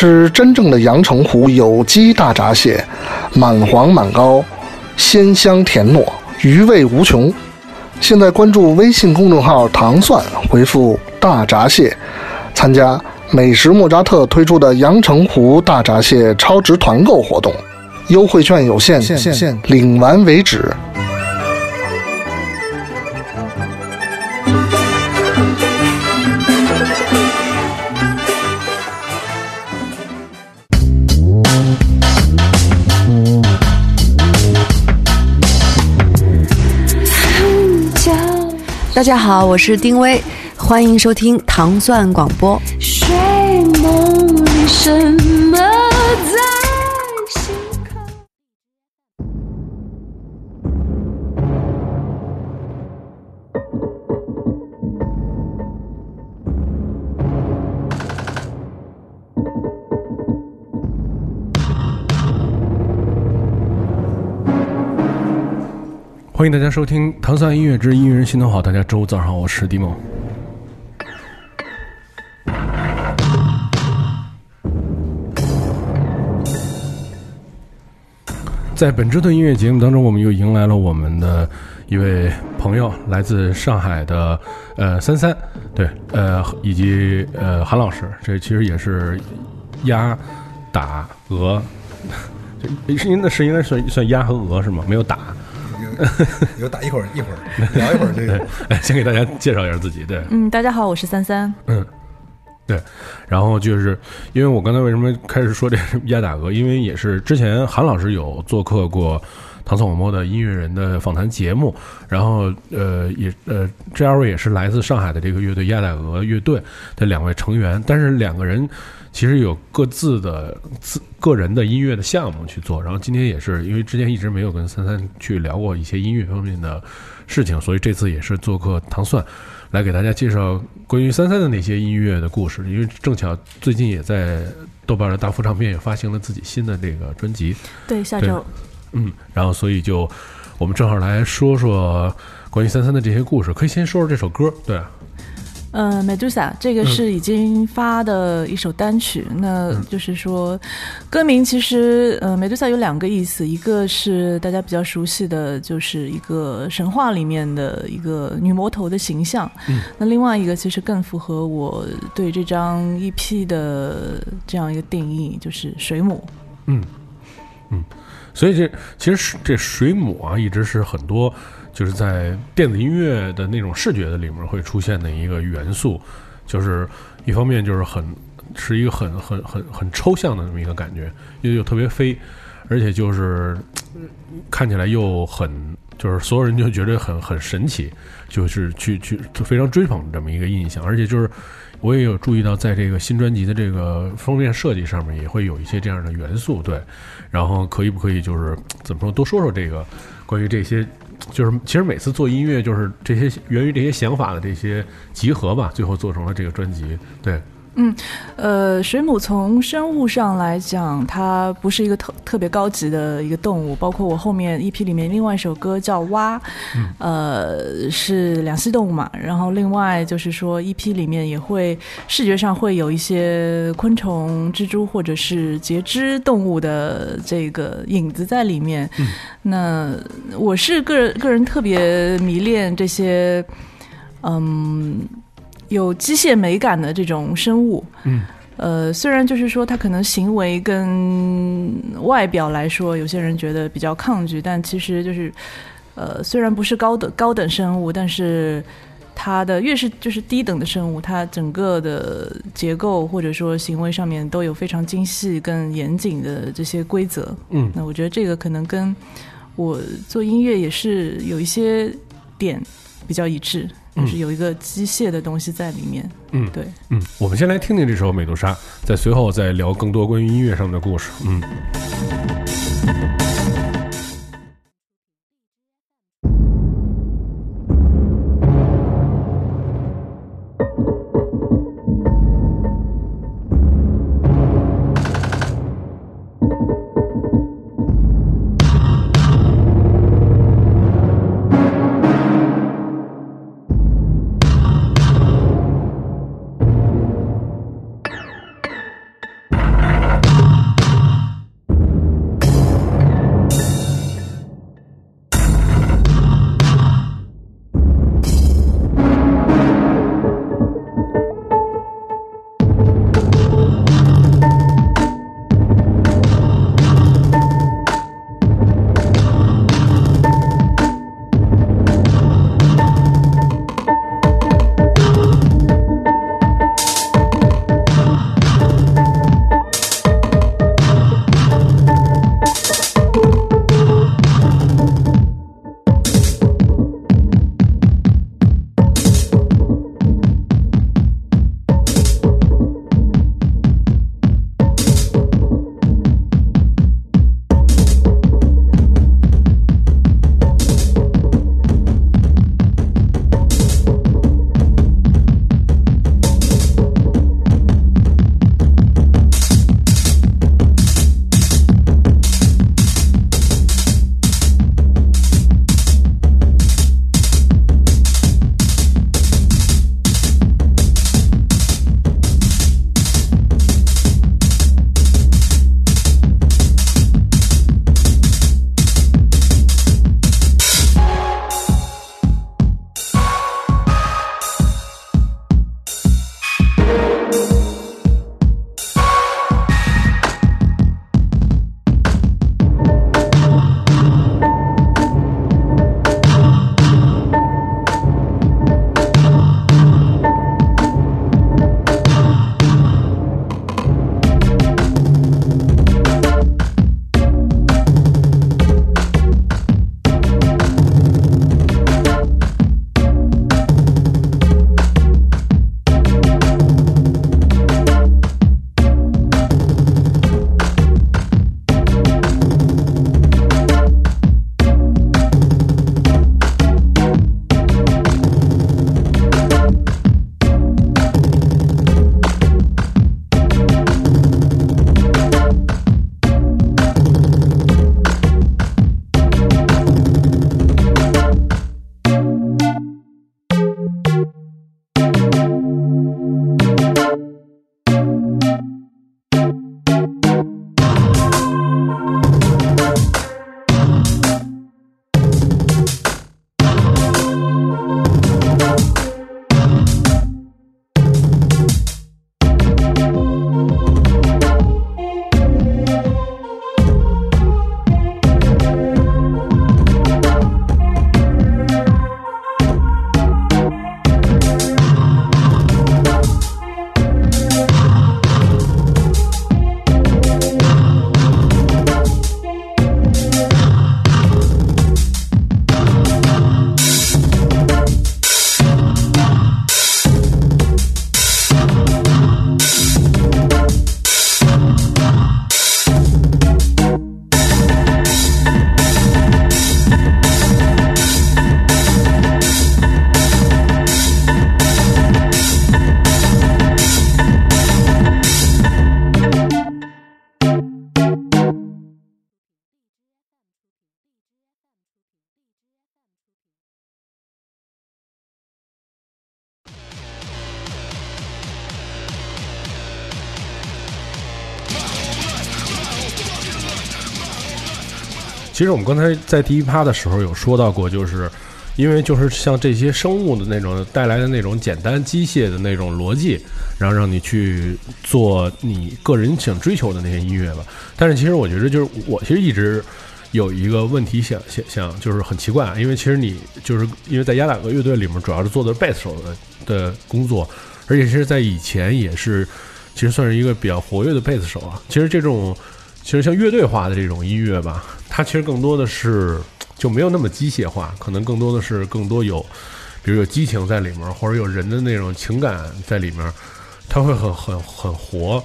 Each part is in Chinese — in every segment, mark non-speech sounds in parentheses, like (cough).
吃真正的阳澄湖有机大闸蟹，满黄满膏，鲜香甜糯，余味无穷。现在关注微信公众号“糖蒜”，回复“大闸蟹”，参加美食莫扎特推出的阳澄湖大闸蟹超值团购活动，优惠券有限，领完为止。大家好，我是丁薇，欢迎收听糖蒜广播。睡梦里什么在欢迎大家收听《唐蒜音乐之音乐人心头好》。大家周五早上好，我是迪梦。在本周的音乐节目当中，我们又迎来了我们的一位朋友，来自上海的呃三三，对，呃以及呃韩老师，这其实也是鸭打鹅，(laughs) 这是应该是应该算算鸭和鹅是吗？没有打。(laughs) 有打一会儿一会儿聊一会儿这个，(laughs) 哎，先给大家介绍一下自己，对，嗯，大家好，我是三三，嗯，对，然后就是因为我刚才为什么开始说这鸭打鹅，因为也是之前韩老师有做客过唐宋广播的音乐人的访谈节目，然后呃也呃这二位也是来自上海的这个乐队鸭打鹅乐队的两位成员，但是两个人。其实有各自的自个人的音乐的项目去做，然后今天也是因为之前一直没有跟三三去聊过一些音乐方面的事情，所以这次也是做客糖蒜，来给大家介绍关于三三的那些音乐的故事。因为正巧最近也在豆瓣的大幅唱片也发行了自己新的这个专辑，对，下周，嗯，然后所以就我们正好来说说关于三三的这些故事，可以先说说这首歌，对。呃，Medusa，这个是已经发的一首单曲。那就是说，歌名其实，呃，Medusa 有两个意思，一个是大家比较熟悉的，就是一个神话里面的一个女魔头的形象。嗯。那另外一个其实更符合我对这张 EP 的这样一个定义，就是水母。嗯嗯，所以这其实这水母啊，一直是很多。就是在电子音乐的那种视觉的里面会出现的一个元素，就是一方面就是很是一个很很很很抽象的那么一个感觉，又又特别飞，而且就是看起来又很就是所有人就觉得很很神奇，就是去去就非常追捧这么一个印象，而且就是我也有注意到在这个新专辑的这个封面设计上面也会有一些这样的元素，对，然后可以不可以就是怎么说多说说这个关于这些。就是其实每次做音乐，就是这些源于这些想法的这些集合吧，最后做成了这个专辑。对。嗯，呃，水母从生物上来讲，它不是一个特特别高级的一个动物。包括我后面 EP 里面另外一首歌叫蛙，呃，是两栖动物嘛。然后另外就是说 EP 里面也会视觉上会有一些昆虫、蜘蛛或者是节肢动物的这个影子在里面。那我是个人个人特别迷恋这些，嗯。有机械美感的这种生物，嗯，呃，虽然就是说它可能行为跟外表来说，有些人觉得比较抗拒，但其实就是，呃，虽然不是高等高等生物，但是它的越是就是低等的生物，它整个的结构或者说行为上面都有非常精细跟严谨的这些规则，嗯，那我觉得这个可能跟我做音乐也是有一些点比较一致。就是有一个机械的东西在里面。嗯，对，嗯，我们先来听听这首《美杜莎》，在随后再聊更多关于音乐上的故事。嗯。其实我们刚才在第一趴的时候有说到过，就是因为就是像这些生物的那种带来的那种简单机械的那种逻辑，然后让你去做你个人想追求的那些音乐吧。但是其实我觉得，就是我其实一直有一个问题想想想，就是很奇怪啊，因为其实你就是因为在亚当格乐队里面，主要是做的贝斯手的的工作，而且其实在以前也是其实算是一个比较活跃的贝斯手啊。其实这种其实像乐队化的这种音乐吧，它其实更多的是就没有那么机械化，可能更多的是更多有，比如有激情在里面，或者有人的那种情感在里面，它会很很很活。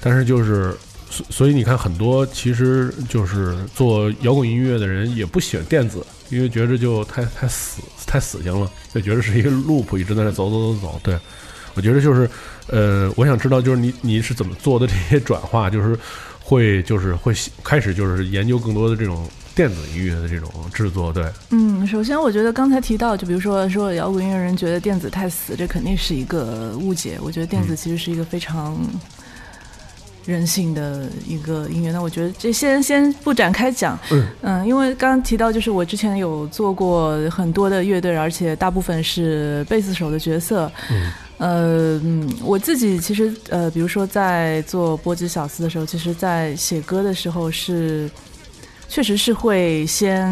但是就是所所以你看，很多其实就是做摇滚音乐的人也不喜欢电子，因为觉着就太太死太死性了，就觉得是一个 loop 一直在那走走走走。对我觉得就是呃，我想知道就是你你是怎么做的这些转化，就是会就是会开始就是研究更多的这种电子音乐的这种制作。对，嗯，首先我觉得刚才提到，就比如说说摇滚音乐人觉得电子太死，这肯定是一个误解。我觉得电子其实是一个非常人性的一个音乐。那我觉得这先先不展开讲，嗯因为刚刚提到，就是我之前有做过很多的乐队，而且大部分是贝斯手的角色。嗯呃，嗯，我自己其实呃，比如说在做波及小斯的时候，其实在写歌的时候是，确实是会先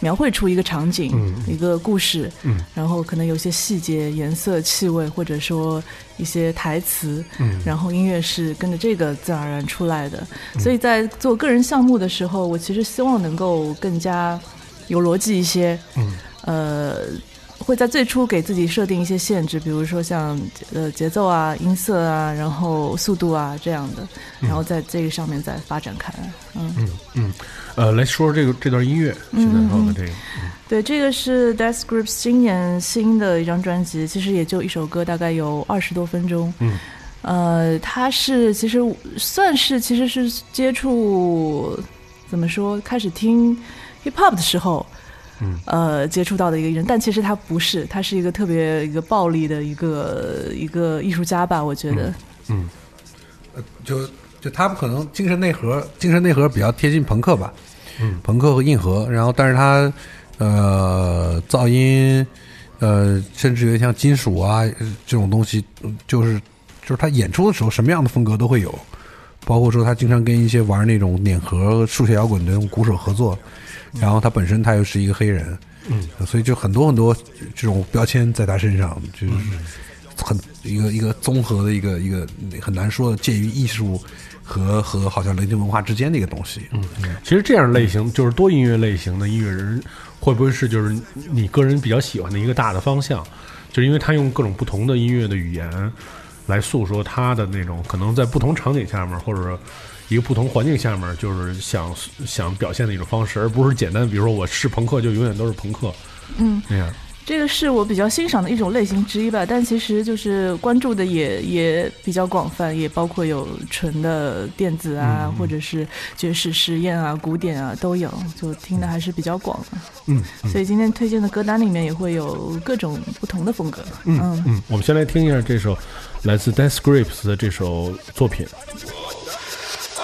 描绘出一个场景、嗯。一个故事，嗯。然后可能有些细节、颜色、气味，或者说一些台词，嗯。然后音乐是跟着这个自然而然出来的。所以在做个人项目的时候，我其实希望能够更加有逻辑一些，嗯。呃，会在最初给自己设定一些限制，比如说像呃节奏啊、音色啊，然后速度啊这样的，然后在这个上面再发展开来。嗯，嗯嗯，呃，来说说这个这段音乐，现在放的这个，对，这个是 Death Grips 今年新的一张专辑，其实也就一首歌，大概有二十多分钟。嗯，呃，它是其实算是其实是接触怎么说，开始听 hip hop 的时候。嗯呃，接触到的一个人，但其实他不是，他是一个特别一个暴力的一个一个艺术家吧，我觉得。嗯就就他们可能精神内核，精神内核比较贴近朋克吧，嗯。朋克和硬核，然后但是他呃噪音呃甚至于像金属啊呃这种东西，嗯就是就是他演出的时候什么样的风格都会有，包括说他经常跟一些玩那种碾核数学摇滚的那种鼓手合作，然后他本身他又是一个黑人，嗯，所以就很多很多这种标签在他身上，就是很一个一个综合的一个一个很难说的介于艺术和和好像流行文化之间的一个东西。嗯，其实这样类型就是多音乐类型的音乐人，会不会是就是你个人比较喜欢的一个大的方向？就是因为他用各种不同的音乐的语言来诉说他的那种可能在不同场景下面或者说一个不同环境下面，就是想想表现的一种方式，而不是简单，比如说我是朋克就永远都是朋克，嗯，那样。这个是我比较欣赏的一种类型之一吧，但其实就是关注的也也比较广泛，也包括有纯的电子啊，或者是爵士实验啊、古典啊都有，就听的还是比较广的。嗯所以今天推荐的歌单里面也会有各种不同的风格。嗯嗯，我们先来听一下这首来自 Death Grips 的这首作品。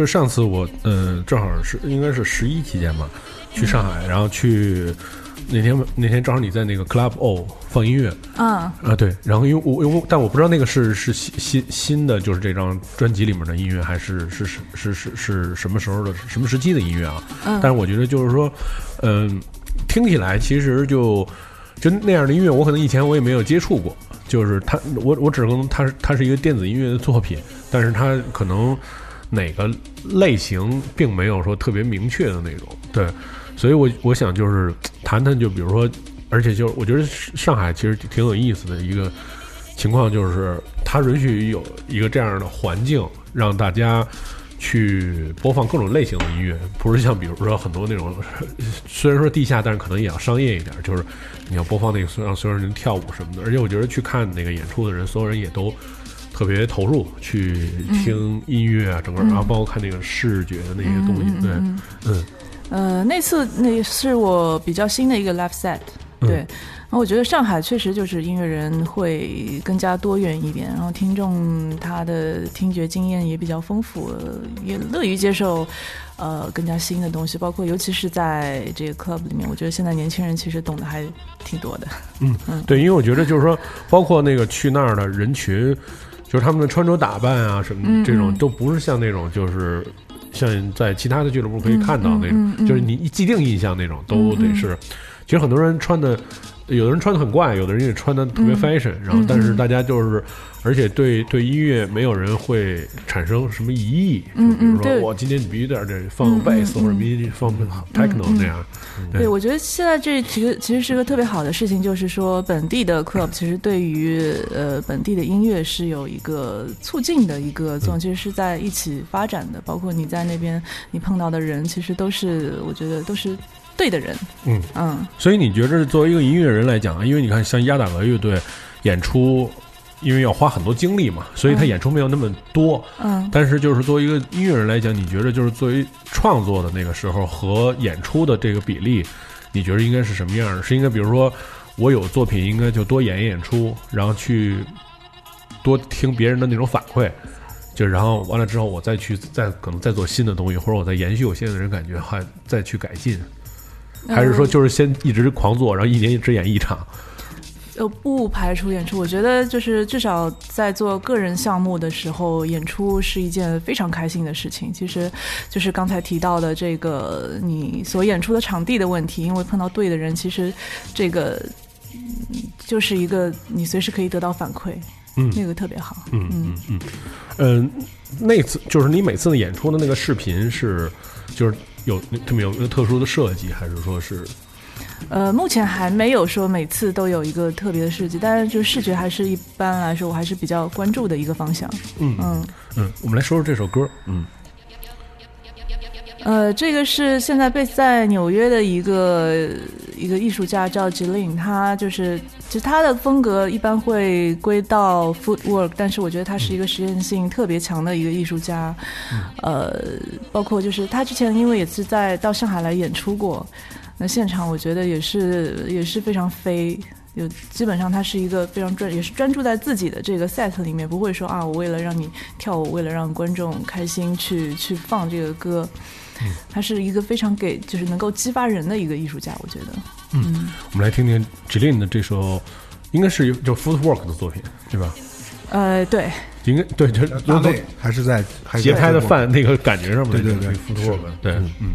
就上次我嗯正好是应该是十一期间嘛，去上海，然后去那天那天正好你在那个 Club O 放音乐啊，啊对，然后因为我因为但我不知道那个是是新新新的就是这张专辑里面的音乐还是是是是是是什么时候的什么时期的音乐啊？嗯但是我觉得就是说，嗯、听起来其实就就那样的音乐，我可能以前我也没有接触过。就是它，我我只能它是它是一个电子音乐的作品，但是它可能哪个类型并没有说特别明确的那种，对，所以我我想就是谈谈，就比如说，而且就是我觉得上海其实挺有意思的一个情况，就是它允许有一个这样的环境，让大家去播放各种类型的音乐，不是像比如说很多那种虽然说地下，但是可能也要商业一点，就是你要播放那个让所有人跳舞什么的。而且我觉得去看那个演出的人，所有人也都特别投入去听音乐啊，整个然后包括看那个视觉的那些东西，对，嗯呃，那次那是我比较新的一个 live set，对。嗯。然后我觉得上海确实就是音乐人会更加多元一点，然后听众他的听觉经验也比较丰富，呃也乐于接受呃更加新的东西，包括尤其是在这个 club 里面，我觉得现在年轻人其实懂得还挺多的。嗯，嗯对，因为我觉得就是说，包括那个去那儿的人群，就是他们的穿着打扮啊什么，这种都不是像那种就是。像在其他的俱乐部可以看到那种，就是你既定印象那种，都得是。其实很多人穿的，有的人穿的很怪，有的人也穿的特别 fashion，、然后但是大家就是，而且对对音乐没有人会产生什么疑义，嗯比如说对我今天你必须在这放贝斯、或者必须放 techno 那样。对，我觉得现在这其实其实是个特别好的事情，就是说本地的 club 其实对于呃本地的音乐是有一个促进的一个作用，其实是在一起发展的。包括你在那边你碰到的人，其实都是我觉得都是对的人。嗯嗯所以你觉得作为一个音乐人来讲啊，因为你看像鸭打鹅乐队演出，因为要花很多精力嘛，所以他演出没有那么多。嗯但是就是作为一个音乐人来讲，你觉得就是作为创作的那个时候和演出的这个比例，你觉得应该是什么样的？是应该比如说我有作品，应该就多演一演出，然后去多听别人的那种反馈。(laughs) 就然后完了之后，我再去再可能再做新的东西，或者我再延续我现在的人感觉，还再去改进，还是说就是先一直狂做，然后一年只演一场？呃，不排除演出。我觉得就是至少在做个人项目的时候，演出是一件非常开心的事情。其实就是刚才提到的这个你所演出的场地的问题，因为碰到对的人，其实这个嗯就是一个你随时可以得到反馈，嗯那个特别好。嗯嗯嗯，嗯，那次就是你每次的演出的那个视频是，就是有他们有一个特殊的设计，还是说是呃，目前还没有说每次都有一个特别的设计，但是就视觉还是一般来说，我还是比较关注的一个方向。嗯嗯。嗯，我们来说说这首歌，嗯呃，这个是现在被在纽约的一个一个艺术家叫 Jilin，他就是其实他的风格一般会归到 footwork，但是我觉得他是一个实验性特别强的一个艺术家。呃，包括就是他之前因为也是在到上海来演出过，那现场我觉得也是也是非常飞。有基本上他是一个非常专，也是专注在自己的这个 set 里面，不会说啊，我为了让你跳舞，为了让观众开心去去放这个歌。他是一个非常给就是能够激发人的一个艺术家，我觉得。嗯我们来听听 Jilin 的这首，应该是有就 Footwork 的作品，对吧？呃，对，应该对，这都大内还是在节拍的范那个感觉上面，对对对 Footwork，对，嗯。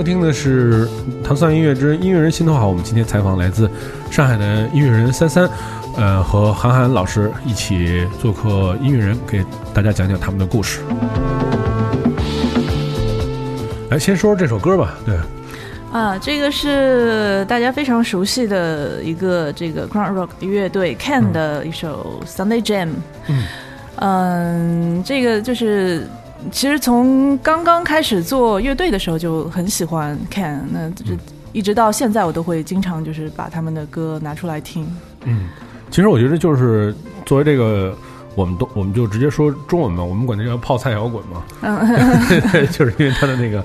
收听的是《唐三音乐之音乐人心头好》，我们今天采访来自上海的音乐人三三，呃，和韩寒老师一起做客音乐人，给大家讲讲他们的故事。来，先说说这首歌吧。对，啊，这个是大家非常熟悉的一个这个 Crown Rock 乐队 Can 的一首 Sunday Jam。嗯嗯，这个就是其实从刚刚开始做乐队的时候就很喜欢 Can，那就一直到现在我都会经常就是把他们的歌拿出来听。嗯，其实我觉得就是作为这个，我们都我们就直接说中文嘛，我们管这叫泡菜摇滚嘛，嗯 (laughs) 就是因为它的那个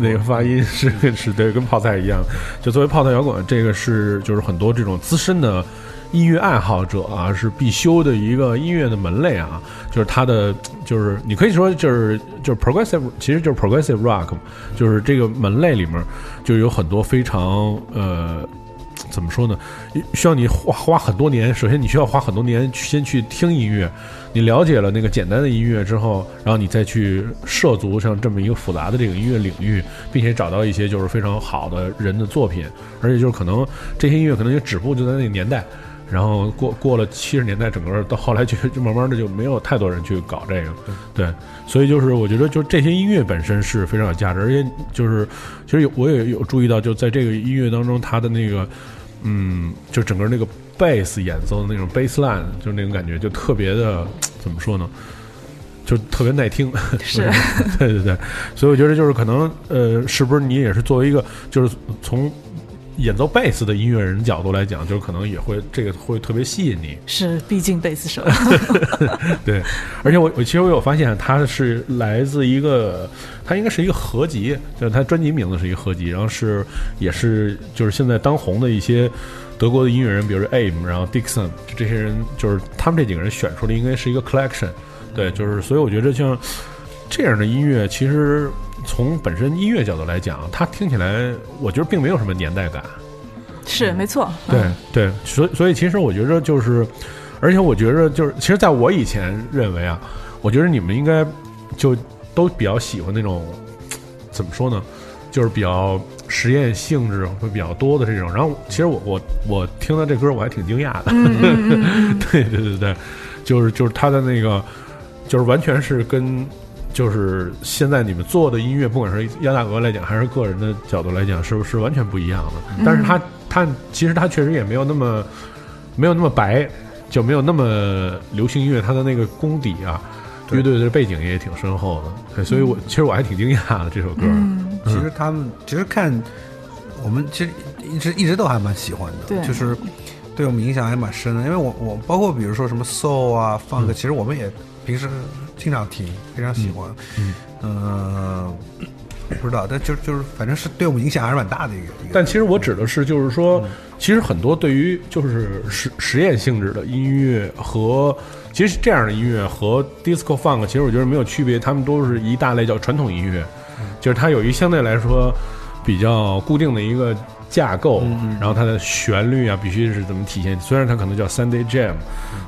那个发音是是对，跟泡菜一样。就作为泡菜摇滚，这个是就是很多这种资深的音乐爱好者啊，是必修的一个音乐的门类啊。就是它的就是你可以说就是就是 progressive，其实就是 progressive rock，就是这个门类里面就有很多非常呃。怎么说呢？需要你花花很多年。首先，你需要花很多年先去听音乐，你了解了那个简单的音乐之后，然后你再去涉足像这么一个复杂的这个音乐领域，并且找到一些就是非常好的人的作品，而且就是可能这些音乐可能也止步就在那个年代，然后过过了七十年代，整个到后来就就慢慢的就没有太多人去搞这个，对，所以就是我觉得就这些音乐本身是非常有价值，而且就是其实有我也有注意到，就在这个音乐当中，它的那个嗯，就整个那个贝斯演奏的那种 bass line，就那种感觉就特别的怎么说呢？就特别耐听，(laughs) 是。对对对，所以我觉得就是可能呃，是不是你也是作为一个就是从演奏贝斯的音乐人角度来讲，就是可能也会这个会特别吸引你，是，毕竟贝斯手，(laughs) 对，而且我我其实我有发现，他是来自一个，他应该是一个合集，就是他专辑名字是一个合集，然后是也是就是现在当红的一些德国的音乐人，比如说 Aim，然后 Dixon，就这些人，就是他们这几个人选出的应该是一个 collection，对，就是所以我觉得像这样的音乐，其实从本身音乐角度来讲，它听起来我觉得并没有什么年代感，是没错，对嗯对，所以所以其实我觉得就是，而且我觉得就是，其实在我以前认为啊，我觉得你们应该就都比较喜欢那种怎么说呢，就是比较实验性质会比较多的这种。然后其实我我我听到这歌我还挺惊讶的，嗯 (laughs) 对对对对，就是就是他的那个，就是完全是跟。就是现在你们做的音乐，不管是鸭大鹅来讲，还是个人的角度来讲，是不是完全不一样的？但是他他其实他确实也没有那么没有那么白，就没有那么流行音乐，他的那个功底啊，乐队的背景也挺深厚的，对所以我其实我还挺惊讶的这首歌。嗯，其实他们其实看我们其实一直一直都还蛮喜欢的，就是对我们影响还蛮深的。因为我我包括比如说什么 soul 啊、funk，、其实我们也平时经常听，非常喜欢。嗯呃不知道，但就就是反正是对我们影响还是蛮大的一个一个。但其实我指的是，就是说，其实很多对于就是实实验性质的音乐和其实这样的音乐和 disco funk，其实我觉得没有区别，他们都是一大类叫传统音乐，就是它有一相对来说比较固定的一个架构，然后它的旋律啊必须是怎么体现。虽然它可能叫 Sunday Jam，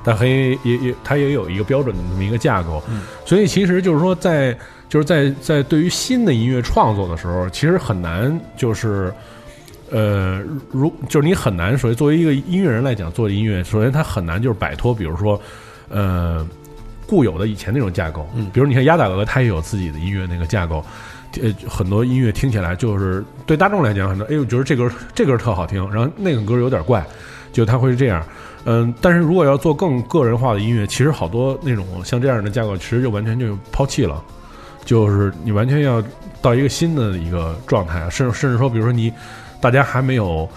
但很也也它也有一个标准的这么一个架构，所以其实就是说在就是在在对于新的音乐创作的时候，其实很难就是。呃，如就是你很难，首先作为一个音乐人来讲，做音乐，首先他很难就是摆脱，比如说，呃，固有的以前那种架构。嗯，比如你看鸭大鹅，他也有自己的音乐那个架构。呃，很多音乐听起来就是对大众来讲，很多哎呦，觉得这歌这歌特好听，然后那个歌有点怪，就它会这样。嗯，但是如果要做更个人化的音乐，其实好多那种像这样的架构，其实就完全就抛弃了。就是你完全要到一个新的一个状态，甚甚至说，比如说你大家还没有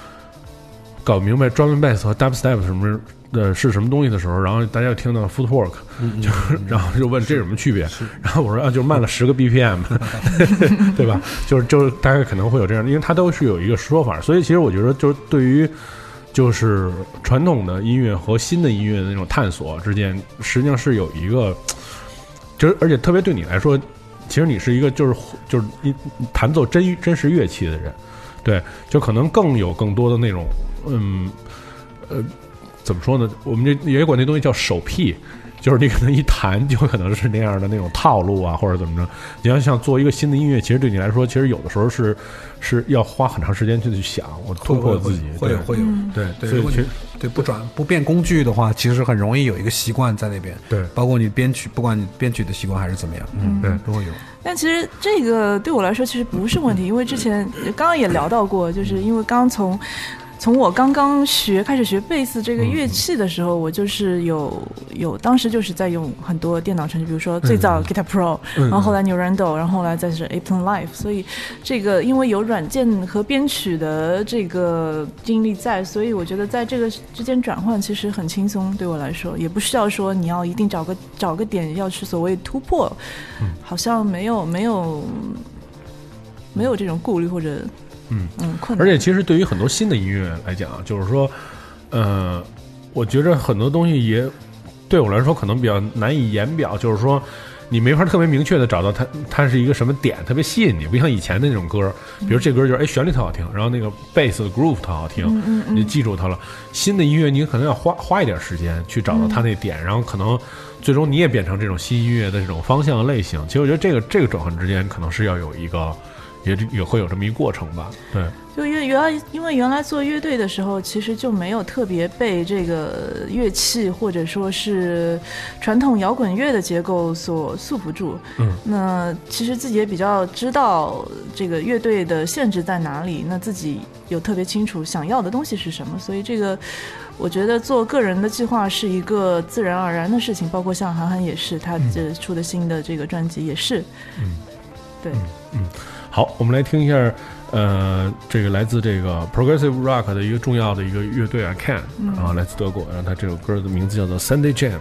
搞明白 drum and bass 和 dubstep 什么的是什么东西的时候，然后大家又听到 footwork，就是 (laughs) 然后就问这有什么区别？然后我说啊，就慢了十个 BPM，(laughs) 对吧？就是就是大家可能会有这样，因为它都是有一个说法，所以其实我觉得就是对于。就是传统的音乐和新的音乐的那种探索之间，实际上是有一个，就是而且特别对你来说，其实你是一个就是就是一弹奏真真实乐器的人，对，就可能更有更多的那种，嗯，呃，怎么说呢？我们这也管那东西叫手癖，就是你可能一弹就可能是那样的那种套路啊，或者怎么着。你要想做一个新的音乐，其实对你来说，其实有的时候是是要花很长时间去去想，我突破自己，会有会有对，对，所以其实对不转不变工具的话，其实很容易有一个习惯在那边。对包括你编曲，不管你编曲的习惯还是怎么样，嗯，对都会有。但其实这个对我来说其实不是问题，因为之前刚刚也聊到过，就是因为刚从从我刚刚学开始学贝斯这个乐器的时候，我就是有有当时就是在用很多电脑程序，比如说最早 Guitar Pro，、然后后来 New Rando，然后后来再是 Ableton Live，所以这个因为有软件和编曲的这个经历在，所以我觉得在这个之间转换其实很轻松，对我来说也不需要说你要一定找个找个点要去所谓突破，好像没有没有没有这种顾虑或者嗯嗯困难，而且其实对于很多新的音乐来讲，就是说，呃，我觉着很多东西也对我来说可能比较难以言表，就是说。你没法特别明确的找到它，它是一个什么点特别吸引你，不像以前的那种歌，比如这歌就是哎旋律特好听，然后那个贝斯的 groove 特好听，你记住它了。新的音乐你可能要花花一点时间去找到它那点，然后可能最终你也变成这种新音乐的这种方向类型。其实我觉得这个这个转换之间可能是要有一个也也会有这么一过程吧。对，就原原来因为原来做乐队的时候，其实就没有特别被这个乐器或者说是传统摇滚乐的结构所束缚住。嗯，那其实自己也比较知道这个乐队的限制在哪里，那自己有特别清楚想要的东西是什么，所以这个。我觉得做个人的计划是一个自然而然的事情，包括像韩寒也是，他这出的新的这个专辑也是，嗯，对，好，我们来听一下，呃，这个来自这个 progressive rock 的一个重要的一个乐队啊，Can，然后来自德国，然后他这首歌的名字叫做 Sunday Jam。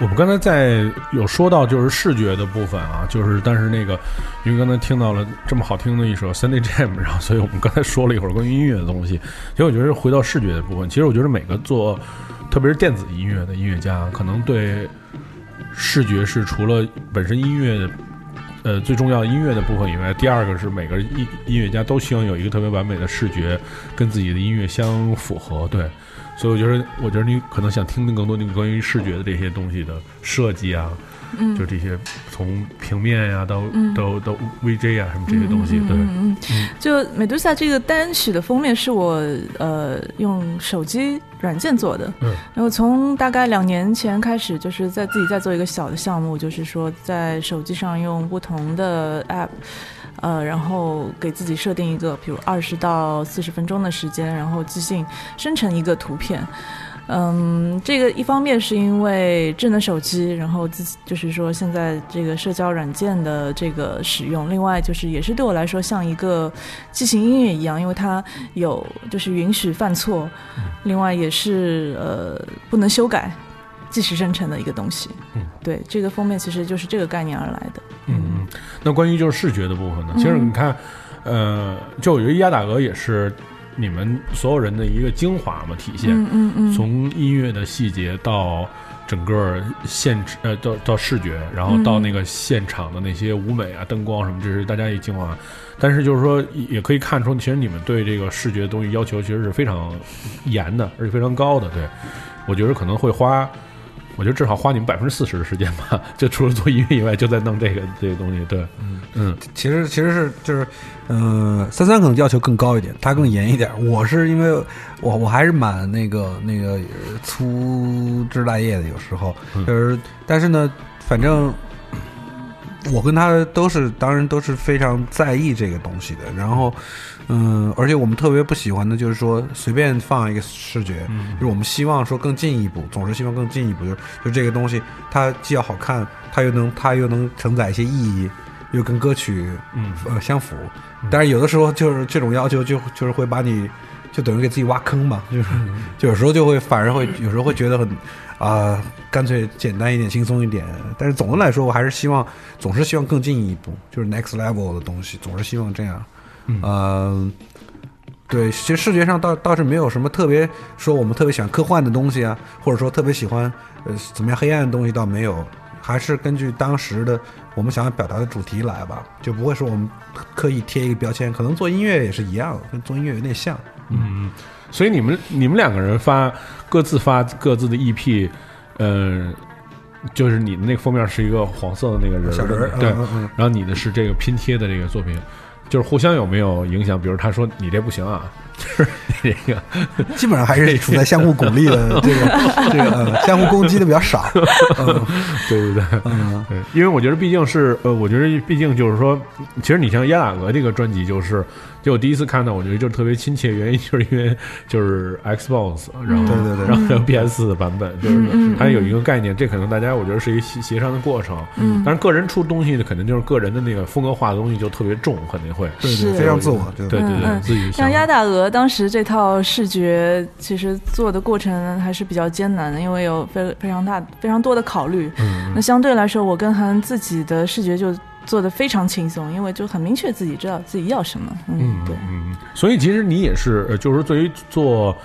我们刚才在有说到就是视觉的部分啊，就是但是那个，因为刚才听到了这么好听的一首《Sunday Jam》，然后所以我们刚才说了一会儿关于音乐的东西。其实我觉得回到视觉的部分，其实我觉得每个做，特别是电子音乐的音乐家，可能对视觉是除了本身音乐呃，最重要音乐的部分以外，第二个是每个音音乐家都希望有一个特别完美的视觉，跟自己的音乐相符合。对，所以我觉得，我觉得你可能想听听更多那个关于视觉的这些东西的设计啊，嗯。就这些从平面呀、到到到 VJ 啊什么这些东西，对，嗯嗯，就美杜莎这个单曲的封面是我呃用手机软件做的，嗯，然后从大概两年前开始，就是在自己在做一个小的项目，就是说在手机上用不同的 app。呃，然后给自己设定一个，比如二十到四十分钟的时间，然后即兴生成一个图片。嗯，这个一方面是因为智能手机，然后自己就是说现在这个社交软件的这个使用，另外就是也是对我来说像一个即兴音乐一样，因为它有就是允许犯错，另外也是呃不能修改，即时生成的一个东西。嗯，对，这个封面其实就是这个概念而来的。嗯嗯。那关于就是视觉的部分呢，其实你看，呃，就我觉得亚打鹅也是你们所有人的一个精华嘛，体现。嗯嗯嗯，从音乐的细节到整个现呃到到视觉，然后到那个现场的那些舞美啊、灯光什么，这是大家一精华。但是就是说，也可以看出，其实你们对这个视觉的东西要求其实是非常严的，而且非常高的。对我觉得可能会花。我觉得至少花你们百分之四十的时间吧，(laughs) 就除了做音乐以外，就在弄这个这个东西。对，嗯嗯，其实其实是就是，嗯、三三可能要求更高一点，他更严一点。我是因为我我还是蛮那个那个呃粗枝大叶的，有时候嗯就是，但是呢，反正我跟他都是，当然都是非常在意这个东西的。然后，嗯，而且我们特别不喜欢的就是说随便放一个视觉，就是我们希望说更进一步，总是希望更进一步，就是就这个东西它既要好看，它又能它又能承载一些意义，又跟歌曲嗯呃相符。但是有的时候就是这种要求就就是会把你就等于给自己挖坑嘛，就是 (laughs) 就有时候就会反而会有时候会觉得很啊、干脆简单一点，轻松一点。但是总的来说，我还是希望总是希望更进一步，就是 next level 的东西，总是希望这样。嗯、对，其实视觉上倒倒是没有什么特别说我们特别喜欢科幻的东西啊，或者说特别喜欢呃怎么样黑暗的东西倒没有，还是根据当时的我们想要表达的主题来吧，就不会说我们刻意贴一个标签。可能做音乐也是一样，跟做音乐有点像。嗯，所以你们你们两个人发各自发各自的 EP，呃，就是你的那个封面是一个黄色的那个人儿小人对，嗯嗯嗯然后你的是这个拼贴的这个作品，就是互相有没有影响？比如他说你这不行啊，就是你这个，基本上还是处在相互鼓励的 (laughs) 这个这个、呃、相互攻击的比较少。(laughs) 嗯。对对对，嗯。对，因为我觉得毕竟是呃，我觉得毕竟就是说，其实你像鸭打鹅这个专辑，就是就我第一次看到，我觉得就特别亲切，原因就是因为就是 Xbox，然后、对对对。然后还有 PS 的版本，就是它有一个概念，这可能大家我觉得是一个协协商的过程，嗯。但是个人出东西的，肯定就是个人的那个风格化的东西就特别重，肯定会，是。对对，非常自我。对。对对自己像鸭大鹅当时这套视觉，其实做的过程还是比较艰难的，因为有非非常大非常多的考虑。嗯那相对来说，我跟韩自己的视觉就做的非常轻松，因为就很明确自己知道自己要什么。嗯，嗯对。嗯，所以其实你也是，呃就是说对于做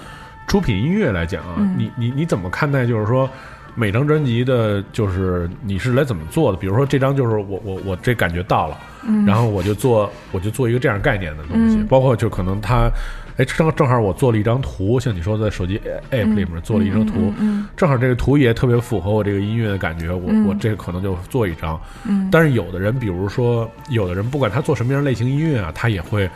出品音乐来讲啊，嗯你你你怎么看待？就是说每张专辑的，就是你是来怎么做的？比如说这张就是我我我这感觉到了，嗯然后我就做我就做一个这样概念的东西，嗯包括就可能它。哎，正正好我做了一张图，像你说在手机 app 里面做了一张图，嗯正好这个图也特别符合我这个音乐的感觉，我、嗯我这个可能就做一张。嗯但是有的人，比如说有的人，不管他做什么样类型音乐啊，他也会，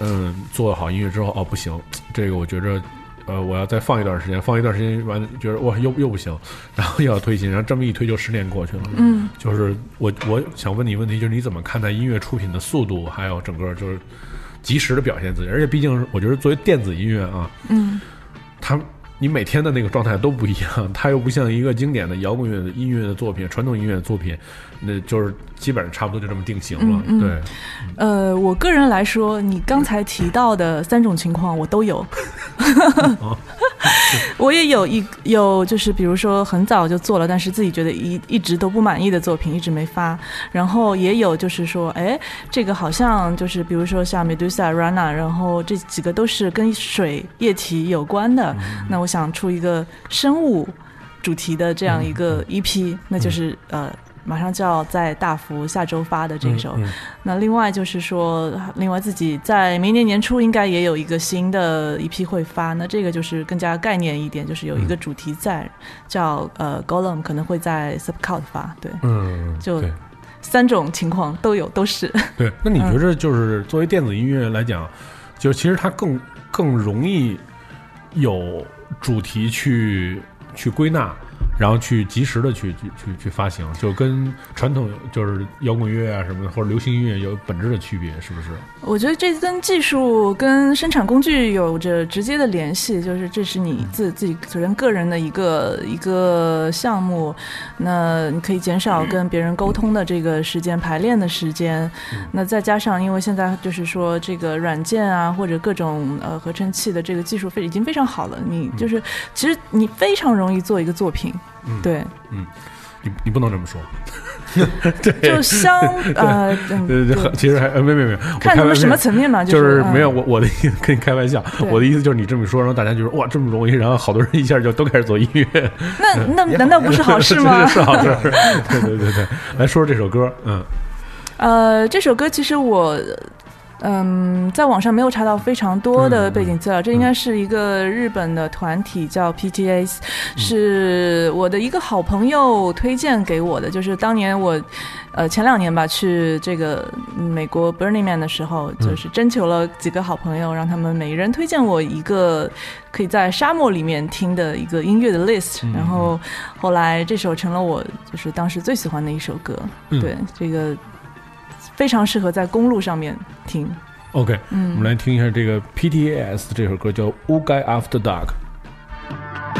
嗯，做好音乐之后，哦，不行，这个我觉着，呃，我要再放一段时间，放一段时间完，觉得哇，又又不行，然后又要推新，然后这么一推就十年过去了。嗯就是我我想问你问题，就是你怎么看待音乐出品的速度，还有整个就是及时的表现自己？而且毕竟我觉得作为电子音乐啊，嗯它你每天的那个状态都不一样，它又不像一个经典的摇滚乐的音乐的作品、传统音乐的作品，那就是基本上差不多就这么定型了。对，呃，我个人来说，你刚才提到的三种情况我都有。(laughs) (laughs) 我也有一有就是比如说很早就做了，但是自己觉得一一直都不满意的作品，一直没发。然后也有就是说，哎，这个好像就是比如说像 Medusa、Rana，然后这几个都是跟水液体有关的。那我想出一个生物主题的这样一个 EP，那就是呃。马上就要在大幅下周发的这首，那另外就是说，另外自己在明年年初应该也有一个新的一批会发，那这个就是更加概念一点，就是有一个主题在，叫呃 Golem，可能会在 Subcult 发，对，嗯，就三种情况都有，都是。对。那你觉着就是作为电子音乐来讲，就是其实它更更容易有主题去去归纳。然后去及时的去去去去发行，就跟传统就是摇滚乐啊什么的，或者流行音乐有本质的区别，是不是？我觉得这跟技术跟生产工具有着直接的联系，就是这是你自自己个人个人的一个一个项目，那你可以减少跟别人沟通的这个时间、排练的时间，那再加上因为现在就是说这个软件啊或者各种呃合成器的这个技术非已经非常好了，你就是其实你非常容易做一个作品，对，嗯，你你不能这么说。(laughs) 就相呃，嗯对对。对，其实还呃没没没，有看他们什么什么层面嘛，嗯就是没有我我的意思跟你开玩笑，我的意思就是你这么说，然后大家就说哇这么容易，然后好多人一下就都开始做音乐，那 (laughs) 那难道不是好事吗？(laughs) 是好事。对对对对，来说说这首歌，嗯。呃，这首歌其实我。嗯，在网上没有查到非常多的背景资料，这应该是一个日本的团体叫 PTAs，、是我的一个好朋友推荐给我的。就是当年我，呃，前两年吧，去这个嗯美国 Burning Man 的时候，就是征求了几个好朋友，让他们每人推荐我一个可以在沙漠里面听的一个音乐的 list，、然后后来这首成了我就是当时最喜欢的一首歌。嗯。对，这个非常适合在公路上面听。，OK，嗯我们来听一下这个 PTAS 这首歌叫《乌盖 After Dark》。「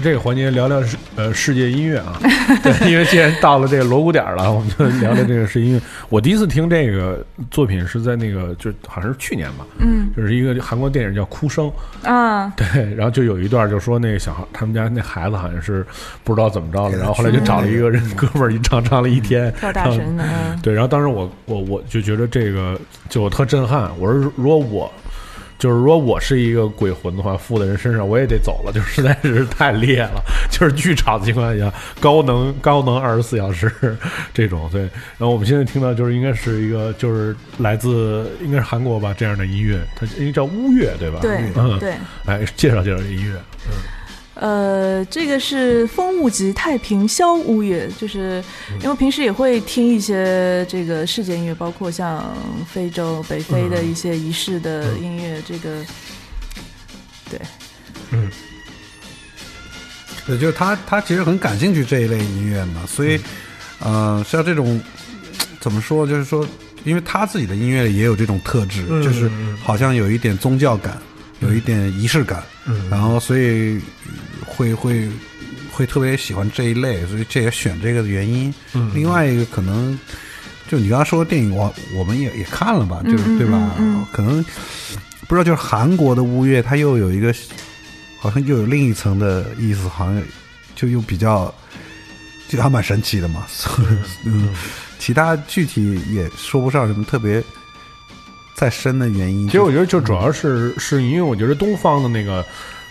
这个环节聊聊世呃世界音乐啊，对，因为既然到了这个锣鼓点儿了，我们就聊聊这个世界音乐。我第一次听这个作品是在那个就好像是去年吧，嗯。就是一个韩国电影叫《哭声》，啊，(laughs) 对，然后就有一段就说那个小孩他们家那孩子好像是不知道怎么着了，然后后来就找了一个人哥们儿一唱唱了一天，跳大神对，然后当时我我我就觉得这个就我特震撼，我说如果我就是如果我是一个鬼魂的话，附在人身上我也得走了，就实在是太烈了，就是剧场的情况下高能高能二十四小时这种对。然后我们现在听到就是应该是一个就是来自应该是韩国吧这样的音乐，它应该叫乌乐对吧？对嗯，对。来介绍介绍这音乐。呃，这个是风物集太平萧巫乐，就是因为平时也会听一些这个世界音乐，包括像非洲、北非的一些仪式的音乐，这个对，嗯。对，就是他他其实很感兴趣这一类音乐嘛，所以，呃，像这种怎么说，就是说，因为他自己的音乐也有这种特质，嗯就是嗯好像有一点宗教感，有一点仪式感，嗯。然后所以会会会特别喜欢这一类，所以这也选这个的原因。嗯另外一个可能，就你刚刚说的电影，我我们也也看了吧，就是、对吧？嗯嗯可能不知道，就是韩国的乌月，它又有一个，好像又有另一层的意思，好像就又比较，就还蛮神奇的嘛。(laughs) 嗯，其他具体也说不上什么特别再深的原因。其实我觉得就主要是是因为我觉得东方的那个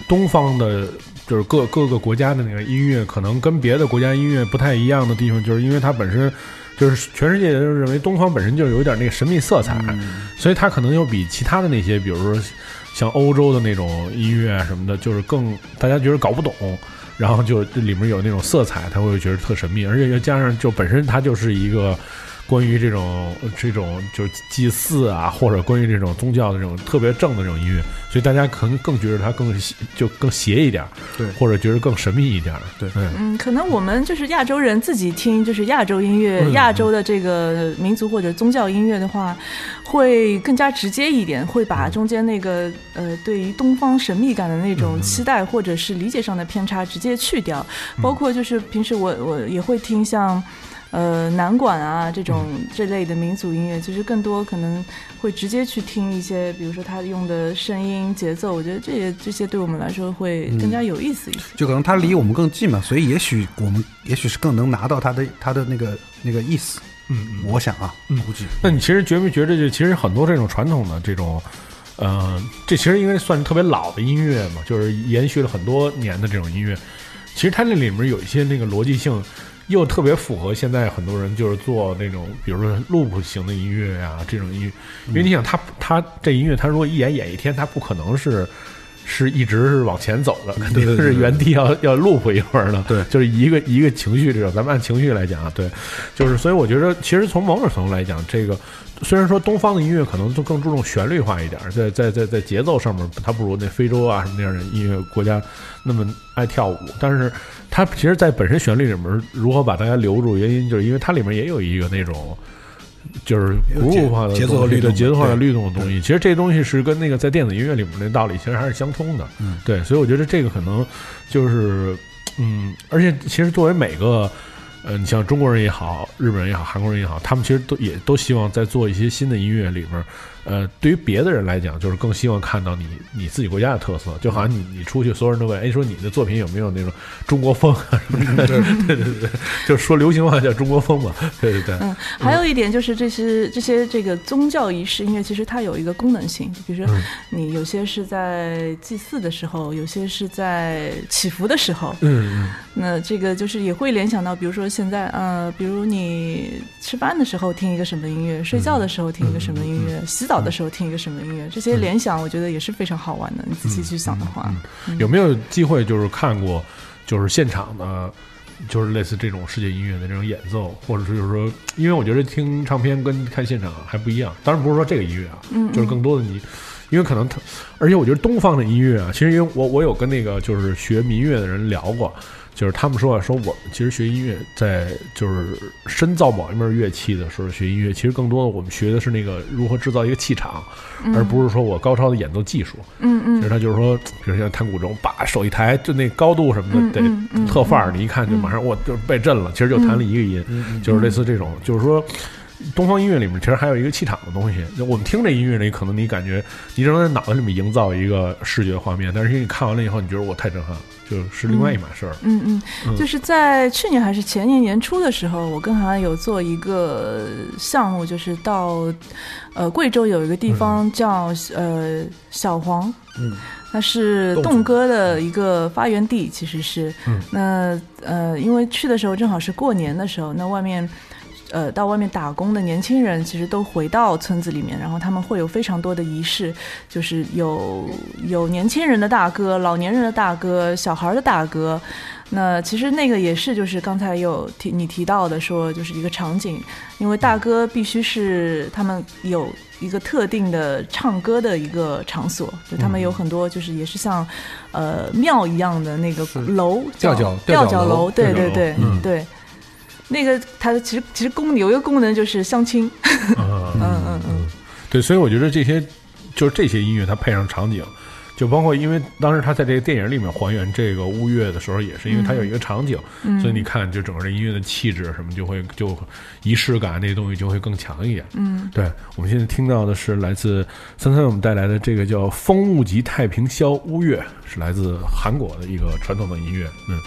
东方的，就是各各个国家的那个音乐，可能跟别的国家音乐不太一样的地方，就是因为它本身就是全世界人都认为东方本身就有一点那个神秘色彩，所以它可能又比其他的那些，比如说像欧洲的那种音乐啊什么的，就是更大家觉得搞不懂。然后就这里面有那种色彩，他会觉得特神秘，而且又加上就本身它就是一个关于这种这种就是祭祀啊，或者关于这种宗教的这种特别正的这种音乐，所以大家可能更觉得它更邪就更邪一点儿，对。或者觉得更神秘一点儿，对。嗯。嗯，可能我们就是亚洲人自己听，就是亚洲音乐、嗯。亚洲的这个民族或者宗教音乐的话，会更加直接一点，会把中间那个呃对于东方神秘感的那种期待或者是理解上的偏差直接去掉。包括就是平时我我也会听像。呃，南管啊，这种这类的民族音乐，其实更多可能会直接去听一些，比如说他用的声音、节奏，我觉得这些这些对我们来说会更加有意思一些。就可能他离我们更近嘛，所以也许我们也许是更能拿到他的他的那个那个意思。嗯嗯。我想啊，嗯估计那你其实觉没觉得，就其实很多这种传统的这种，呃，这其实应该算是特别老的音乐嘛，就是延续了很多年的这种音乐。其实它那里面有一些那个逻辑性，又特别符合现在很多人就是做那种，比如说 loop 型的音乐啊、这种音乐。因为你想，他他这音乐，他如果一演演一天，他不可能是。是一直是往前走的，肯定是原地要要 loop 一会儿的。对就是一个一个情绪这种，咱们按情绪来讲啊，对，就是所以我觉得，其实从某种程度来讲，这个虽然说东方的音乐可能就更注重旋律化一点，在在在在节奏上面，它不如那非洲啊什么那样的音乐国家那么爱跳舞，但是它其实，在本身旋律里面如何把大家留住，原因就是因为它里面也有一个那种。就是有节 groove 化的节奏律动节奏化的律动的东西，其实这东西是跟那个在电子音乐里面那道理其实还是相通的。嗯，对，所以我觉得这个可能就是，嗯，而且其实作为每个，呃，你像中国人也好，日本人也好，韩国人也好，他们其实都也都希望在做一些新的音乐里面，呃，对于别的人来讲，就是更希望看到你你自己国家的特色，就好像你你出去，所有人都问，哎，说你的作品有没有那种中国风啊什么之类的？对对对，就说流行话叫中国风嘛，对对对，嗯，还有一点就是这些这些这个宗教仪式音乐，其实它有一个功能性，比如说嗯你有些是在祭祀的时候，有些是在祈福的时候，嗯那这个就是也会联想到，比如说现在呃，比如你吃饭的时候听一个什么音乐，睡觉的时候听一个什么音乐，洗澡的时候听一个什么音乐，这些联想我觉得也是非常好玩的。你仔细去想的话，嗯，有没有机会就是看过，就是现场的，就是类似这种世界音乐的这种演奏，或者是就是说，因为我觉得听唱片跟看现场还不一样。当然不是说这个音乐啊，嗯，就是更多的你，因为可能它，而且我觉得东方的音乐啊，其实因为我我有跟那个就是学民乐的人聊过，就是他们说啊，说我们其实学音乐，在就是深造某一门乐器的时候学音乐，其实更多的我们学的是那个如何制造一个气场，而不是说我高超的演奏技术。嗯嗯其实他就是说，比如像弹古筝，叭手一抬，就那高度什么的得嗯嗯嗯特范儿，你一看就马上我就被震了。其实就弹了一个音，就是类似这种，就是说。东方音乐里面其实还有一个气场的东西，就我们听这音乐里，可能你感觉你只能在脑子里面营造一个视觉画面，但是你看完了以后，你觉得我太震撼了，就是另外一码事儿。嗯嗯，就是在去年还是前年年初的时候，我跟韩寒有做一个项目，就是到呃贵州有一个地方叫、呃小黄，嗯，它是侗歌的一个发源地，其实是，嗯那呃因为去的时候正好是过年的时候，那外面。呃，到外面打工的年轻人其实都回到村子里面，然后他们会有非常多的仪式，就是有有年轻人的大哥、老年人的大哥、小孩的大哥。那其实那个也是，就是刚才有提你提到的，说就是一个场景，因为大哥必须是他们有一个特定的唱歌的一个场所，就他们有很多就是也是像呃庙一样的那个楼，吊脚吊脚楼对吊脚楼对对嗯对。那个它其实其实功有一个功能就是相亲，(laughs) 嗯嗯嗯嗯，对，所以我觉得这些就是这些音乐，它配上场景，就包括因为当时他在这个电影里面还原这个乌月的时候，也是因为它有一个场景，嗯所以你看，就整个这音乐的气质什么就会就仪式感那些东西就会更强一点。嗯，对，我们现在听到的是来自三三为我们带来的这个叫《风物集太平箫乌月》，是来自韩国的一个传统的音乐。嗯。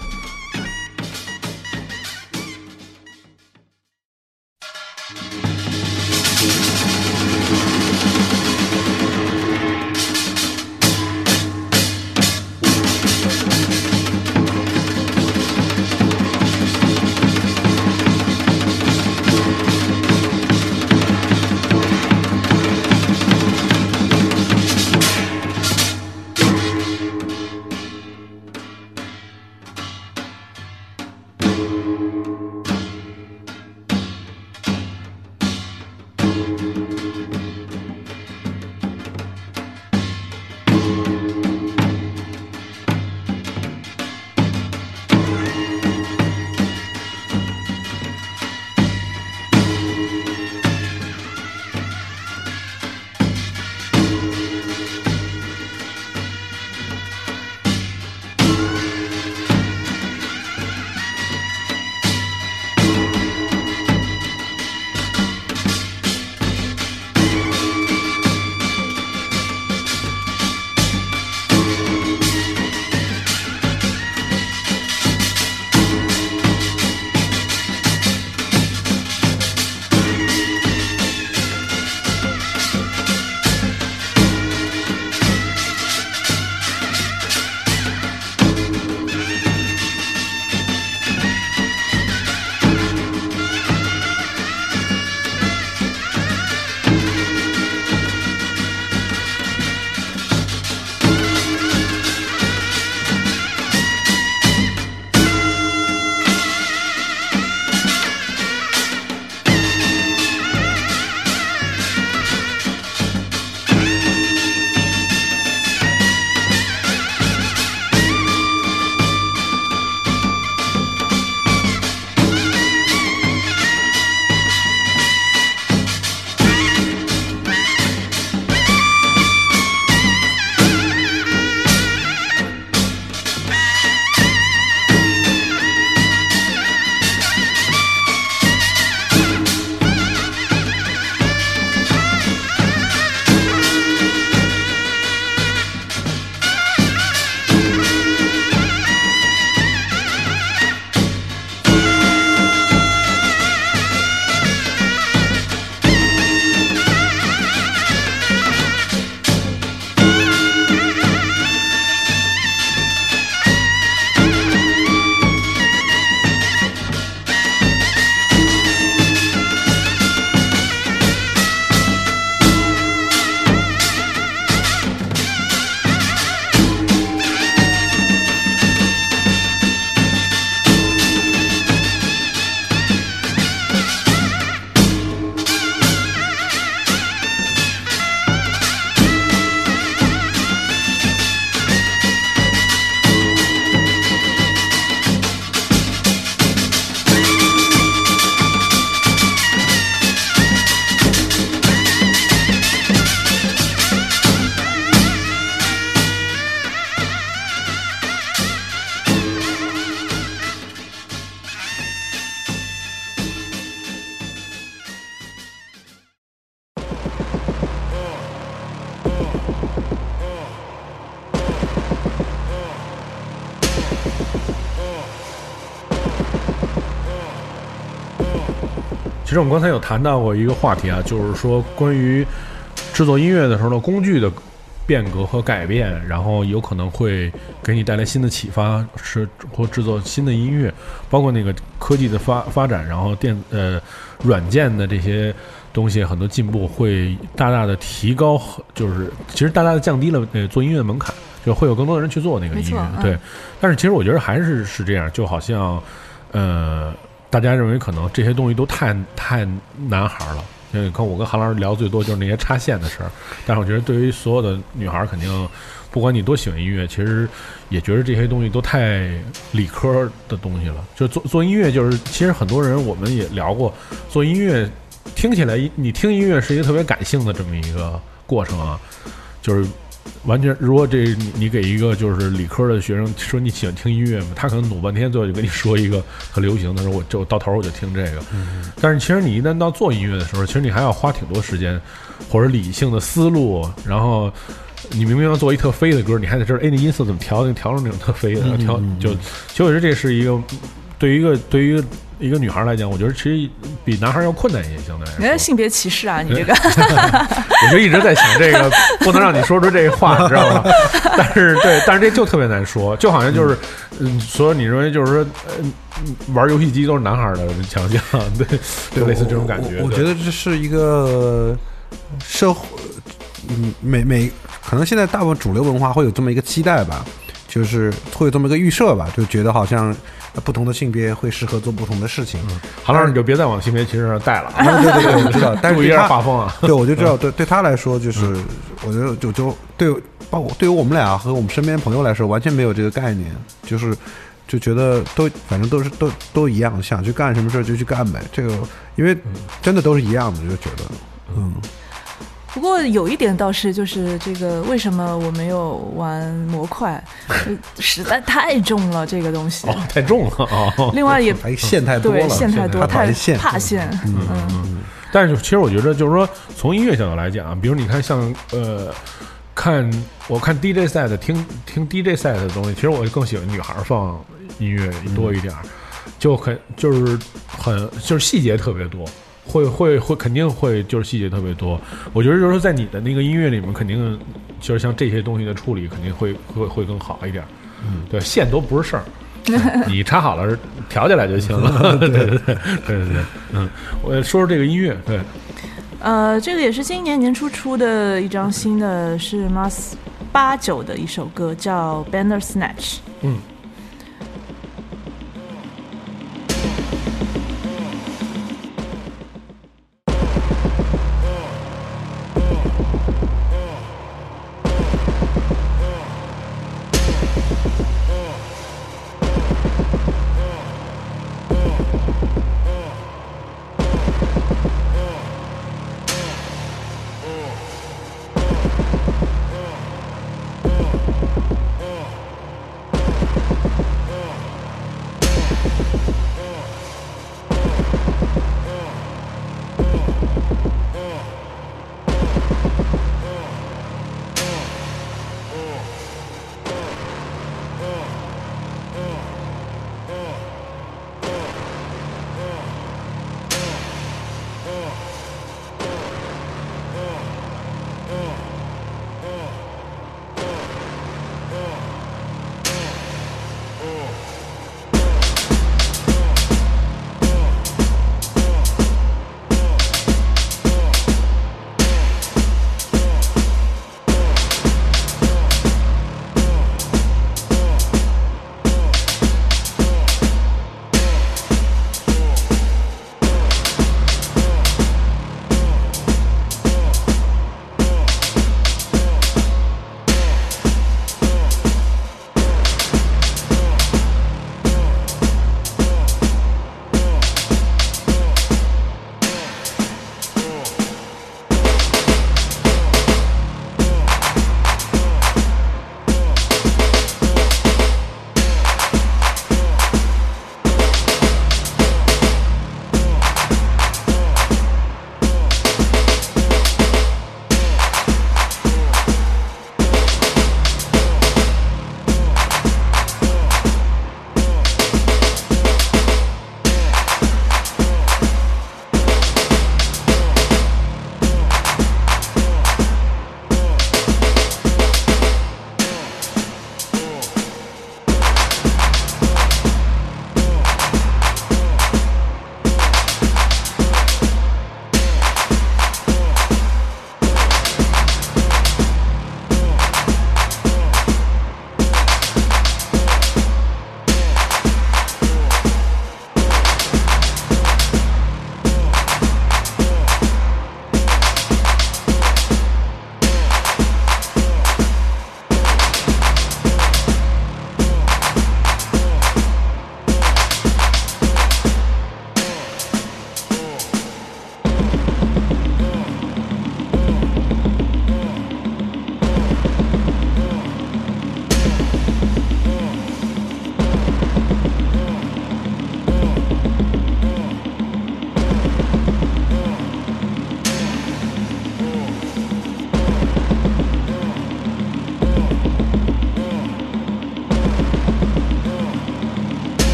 其实我们刚才有谈到过一个话题啊，就是说关于制作音乐的时候的工具的变革和改变，然后有可能会给你带来新的启发，是或制作新的音乐，包括那个科技的发发展，然后电呃软件的这些东西很多进步，会大大的提高，就是其实大大的降低了呃做音乐的门槛，就会有更多的人去做那个音乐，嗯对。但是其实我觉得还是是这样，就好像呃。大家认为可能这些东西都太太男孩了。因为跟我跟韩老师聊最多就是那些插线的事儿，但是我觉得对于所有的女孩儿，肯定不管你多喜欢音乐，其实也觉得这些东西都太理科的东西了。就做做音乐，就是其实很多人我们也聊过，做音乐听起来你听音乐是一个特别感性的这么一个过程啊，就是完全，如果这你你给一个就是理科的学生说你喜欢听音乐吗？他可能努半天，最后就跟你说一个很流行的，说我就到头我就听这个。但是其实你一旦到做音乐的时候，其实你还要花挺多时间或者理性的思路，然后你明明要做一特飞的歌，你还得知道哎那音色怎么调，那调成那种特飞的，调就其实我觉得这是一个对于一个对于一个女孩来讲，我觉得其实比男孩要困难一些，相对来说。性别歧视啊！你这个 (laughs) 我就一直在想这个，不能让你说出这个话，知道吗？但是对，但是这就特别难说，就好像就是，嗯，所以你认为就是说，呃，玩游戏机都是男孩儿的强项，对，就类似这种感觉。我我对觉得这是一个社会，嗯，每每可能现在大部分主流文化会有这么一个期待吧，就是会有这么一个预设吧，就觉得好像不同的性别会适合做不同的事情。韩老师，你就别再往性别歧视上带了啊！对对对，我知道，(laughs) 但是一下对他画风啊。(laughs) 对，我就知道，对对他来说，就是我觉得就就对，包括对于我们俩和我们身边朋友来说，完全没有这个概念，就是就觉得都反正都是都都一样，想去干什么事儿就去干呗。这个因为真的都是一样的，就觉得嗯，不过有一点倒是，就是这个为什么我没有玩模块，(laughs) 实在太重了这个东西。哦，太重了哦。另外也 (laughs) 线太多对了，线太多，太厌线，怕线。嗯，但是其实我觉得，就是说从音乐角度来讲，比如你看像呃，看我看 DJ 赛的听听 DJ 赛的东西，其实我更喜欢女孩放音乐多一点儿，就很就是很就是细节特别多。会会会肯定会就是细节特别多，我觉得就是说在你的那个音乐里面，肯定就是像这些东西的处理，肯定会会会更好一点。嗯，对，线都不是事儿，(laughs) 你插好了调起来就行了。(laughs) 对对对对对对，嗯，我说说这个音乐，对，呃，这个也是今年年初出的一张新的，是 Mas 八九的一首歌，叫《Banner Snatch》。嗯。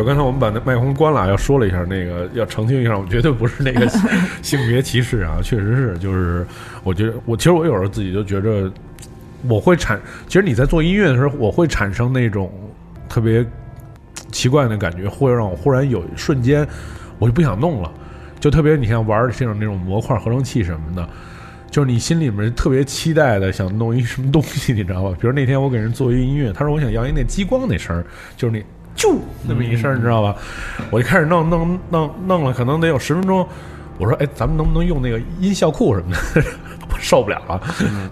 对，刚才我们把那麦克风关了，要说了一下，那个要澄清一下，我绝对不是那个 (laughs) 性别歧视啊，确实是，就是我觉得我其实我有时候自己就觉着，我会产，其实你在做音乐的时候，我会产生那种特别奇怪的感觉，会让我忽然有瞬间我就不想弄了，就特别你像玩这种那种模块合成器什么的。就是你心里面特别期待的，想弄一什么东西，你知道吧？比如那天我给人做一音乐，他说我想要一那激光那声儿，就是那啾那么一声，你知道吧？我就开始弄弄弄弄了，可能得有十分钟。我说，哎，咱们能不能用那个音效库什么的？(laughs) 我受不了了。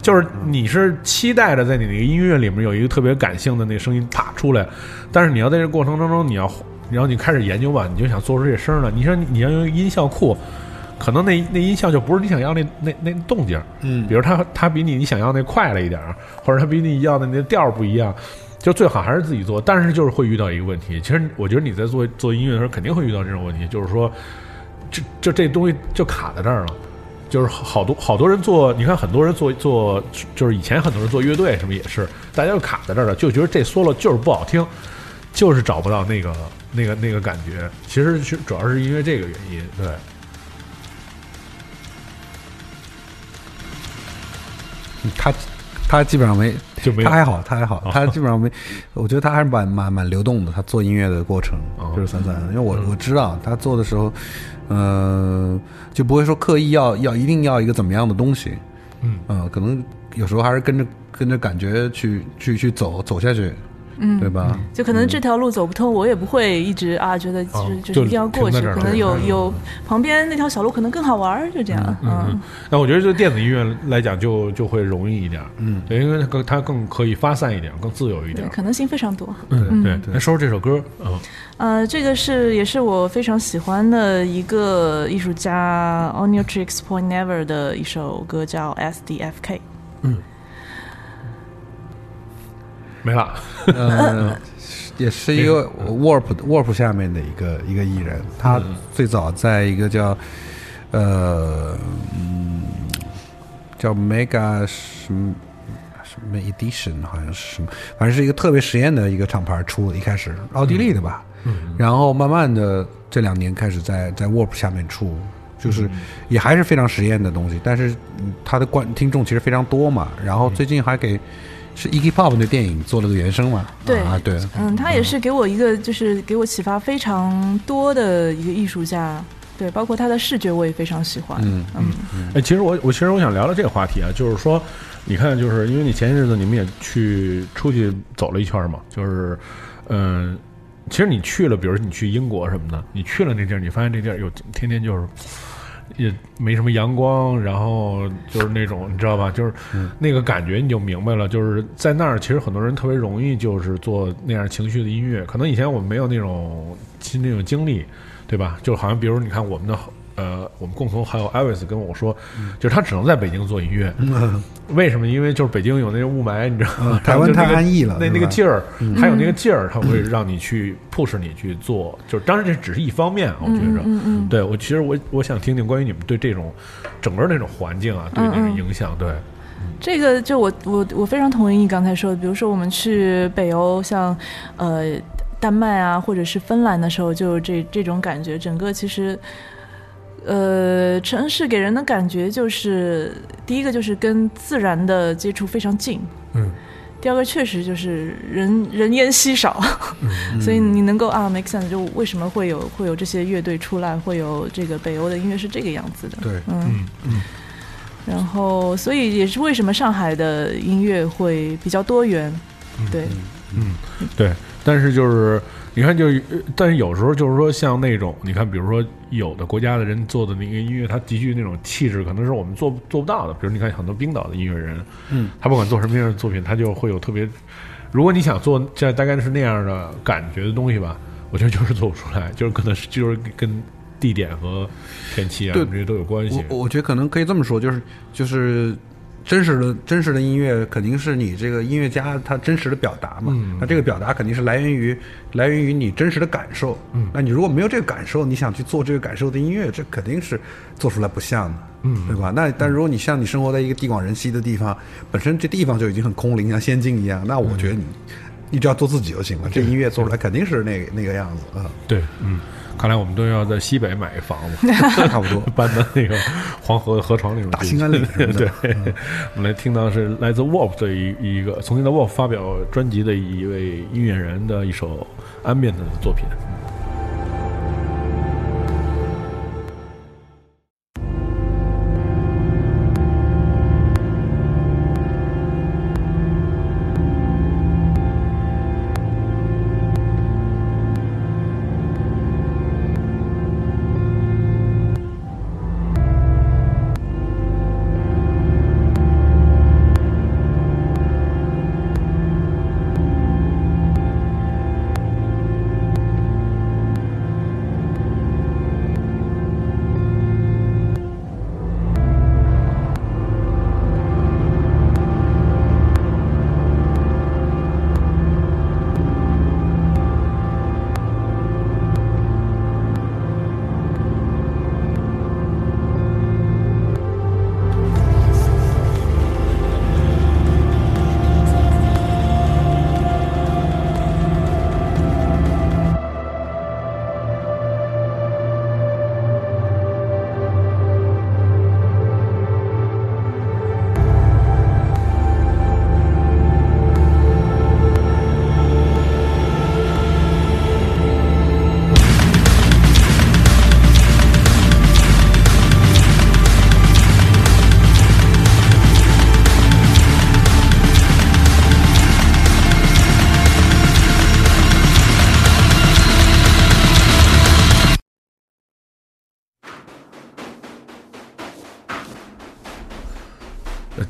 就是你是期待着在你那个音乐里面有一个特别感性的那个声音啪出来，但是你要在这过程当中，你要然后你开始研究吧，你就想做出这声儿了。你说你要用音效库。可能那那音效就不是你想要那那那动静，嗯比如它它比你你想要那快了一点儿，或者它比你要的那调儿不一样，就最好还是自己做。但是就是会遇到一个问题，其实我觉得你在做做音乐的时候肯定会遇到这种问题，就是说，这这这东西就卡在这儿了。就是好多好多人做，你看很多人做做，就是以前很多人做乐队什么也是，大家就卡在这儿了，就觉得这 solo 就是不好听，就是找不到那个那个那个感觉。其实是主要是因为这个原因，对。他他基本上没，(laughs) 就没有。他还好，他还好哦，他基本上没，我觉得他还是蛮蛮蛮流动的。他做音乐的过程哦。就是散散的，因为我我知道他做的时候，嗯，就不会说刻意要要一定要一个怎么样的东西，嗯。呃，可能有时候还是跟着跟着感觉去去去走走下去，嗯对吧？就可能这条路走不通，我也不会一直啊觉得就哦是就是一定要过去，可能有有旁边那条小路可能更好玩儿，就这样，嗯那我觉得就电子音乐来讲就就会容易一点，嗯，对，因为它更它更可以发散一点，更自由一对，点。可能性非常多。嗯，对。来说说这首歌，嗯呃，这个是也是我非常喜欢的一个艺术家 Onitrix Point Never 的一首歌，叫 SDFK。没了。呃，也是一个 Warp Warp 下面的一个一个艺人，他最早在一个叫呃嗯叫 Mega 什么什么 Edition 好像是什么，反正是一个特别实验的一个厂牌出的，一开始奥地利的吧，然后慢慢的这两年开始在在 Warp 下面出。就是也还是非常实验的东西，但是嗯他的观听众其实非常多嘛。然后最近还给是 Iggy Pop 的电影做了个原声嘛？对啊，对，嗯，他也是给我一个就是给我启发非常多的一个艺术家。对，包括他的视觉我也非常喜欢。嗯嗯哎，其实我我其实我想聊聊这个话题啊，就是说，你看，就是因为你前些日子你们也去出去走了一圈嘛，就是，嗯、其实你去了，比如你去英国什么的，你去了那地儿，你发现这地儿有天天就是也没什么阳光，然后就是那种你知道吧，就是那个感觉你就明白了，就是在那儿其实很多人特别容易就是做那样情绪的音乐，可能以前我们没有那种其那种经历，对吧？就好像比如你看我们的。呃，我们共同好友艾维斯跟我说，就是他只能在北京做音乐，为什么？因为就是北京有那个雾霾，你知道吗？台湾太安逸了那那个劲儿，还有那个劲儿，他会让你去 push 你去做。就是当然这只是一方面，我觉着，嗯嗯对我其实我我想听听关于你们对这种整个那种环境啊，对那种影响，对，这个就我我我非常同意你刚才说的，比如说我们去北欧，像呃丹麦啊，或者是芬兰的时候，就这这种感觉。整个其实，呃，城市给人的感觉就是，第一个就是跟自然的接触非常近，嗯，第二个确实就是人人烟稀少，(laughs) 所以你能够啊 make sense，就为什么会有会有这些乐队出来，会有这个北欧的音乐是这个样子的，对嗯。嗯嗯。然后，所以也是为什么上海的音乐会比较多元，对，嗯，对。但是就是你看，就但是有时候就是说，像那种你看，比如说有的国家的人做的那个音乐，它极具那种气质，可能是我们做做不到的。比如你看很多冰岛的音乐人，嗯，他不管做什么样的作品，他就会有特别。如果你想做这大概是那样的感觉的东西吧，我觉得就是做不出来，就是可能是就是跟地点和天气啊对这些都有关系。我我觉得可能可以这么说，就是就是真实的真实的音乐肯定是你这个音乐家他真实的表达嘛。嗯那这个表达肯定是来源于来源于你真实的感受。嗯那你如果没有这个感受，你想去做这个感受的音乐，这肯定是做出来不像的。嗯对吧？那但如果你像你生活在一个地广人稀的地方，本身这地方就已经很空灵，像仙境一样，那我觉得你你只要做自己就行了。这音乐做出来肯定是那个那个样子啊，对，嗯，看来我们都要在西北买一房子，(laughs) 差不多。(laughs) 搬到那个黄河河床那种地大兴安岭 (laughs) 对，我们来听到是来自 Wolf 的一一个，曾经在 Wolf 发表专辑的一位音乐人的一首 ambient 的作品。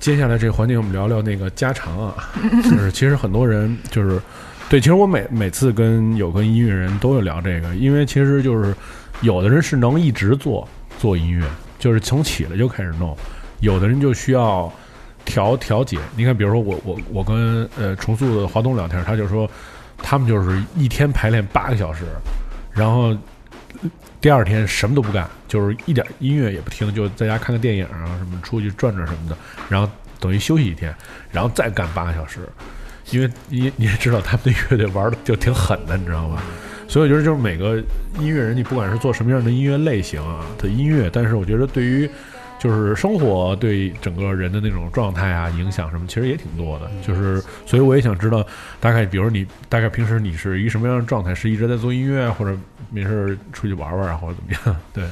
接下来这个环节，我们聊聊那个家常啊，就是其实很多人就是，对，其实我每每次跟有跟音乐人都有聊这个，因为其实就是有的人是能一直做做音乐，就是从起来就开始弄，有的人就需要调调节。你看，比如说我我我跟呃重塑的华东聊天，他就说他们就是一天排练八个小时，然后第二天什么都不干，就是一点音乐也不听，就在家看个电影啊，什么出去转转什么的，然后等于休息一天，然后再干八个小时，因为 (laughs) 你你也知道他们的乐队玩的就挺狠的，你知道吧？所以我觉得就是每个音乐人，你不管是做什么样的音乐类型啊的音乐，但是我觉得对于就是生活对整个人的那种状态啊影响什么，其实也挺多的。就是所以我也想知道，大概比如你大概平时你是一什么样的状态？是一直在做音乐，或者没事儿出去玩玩啊，或者怎么样？对，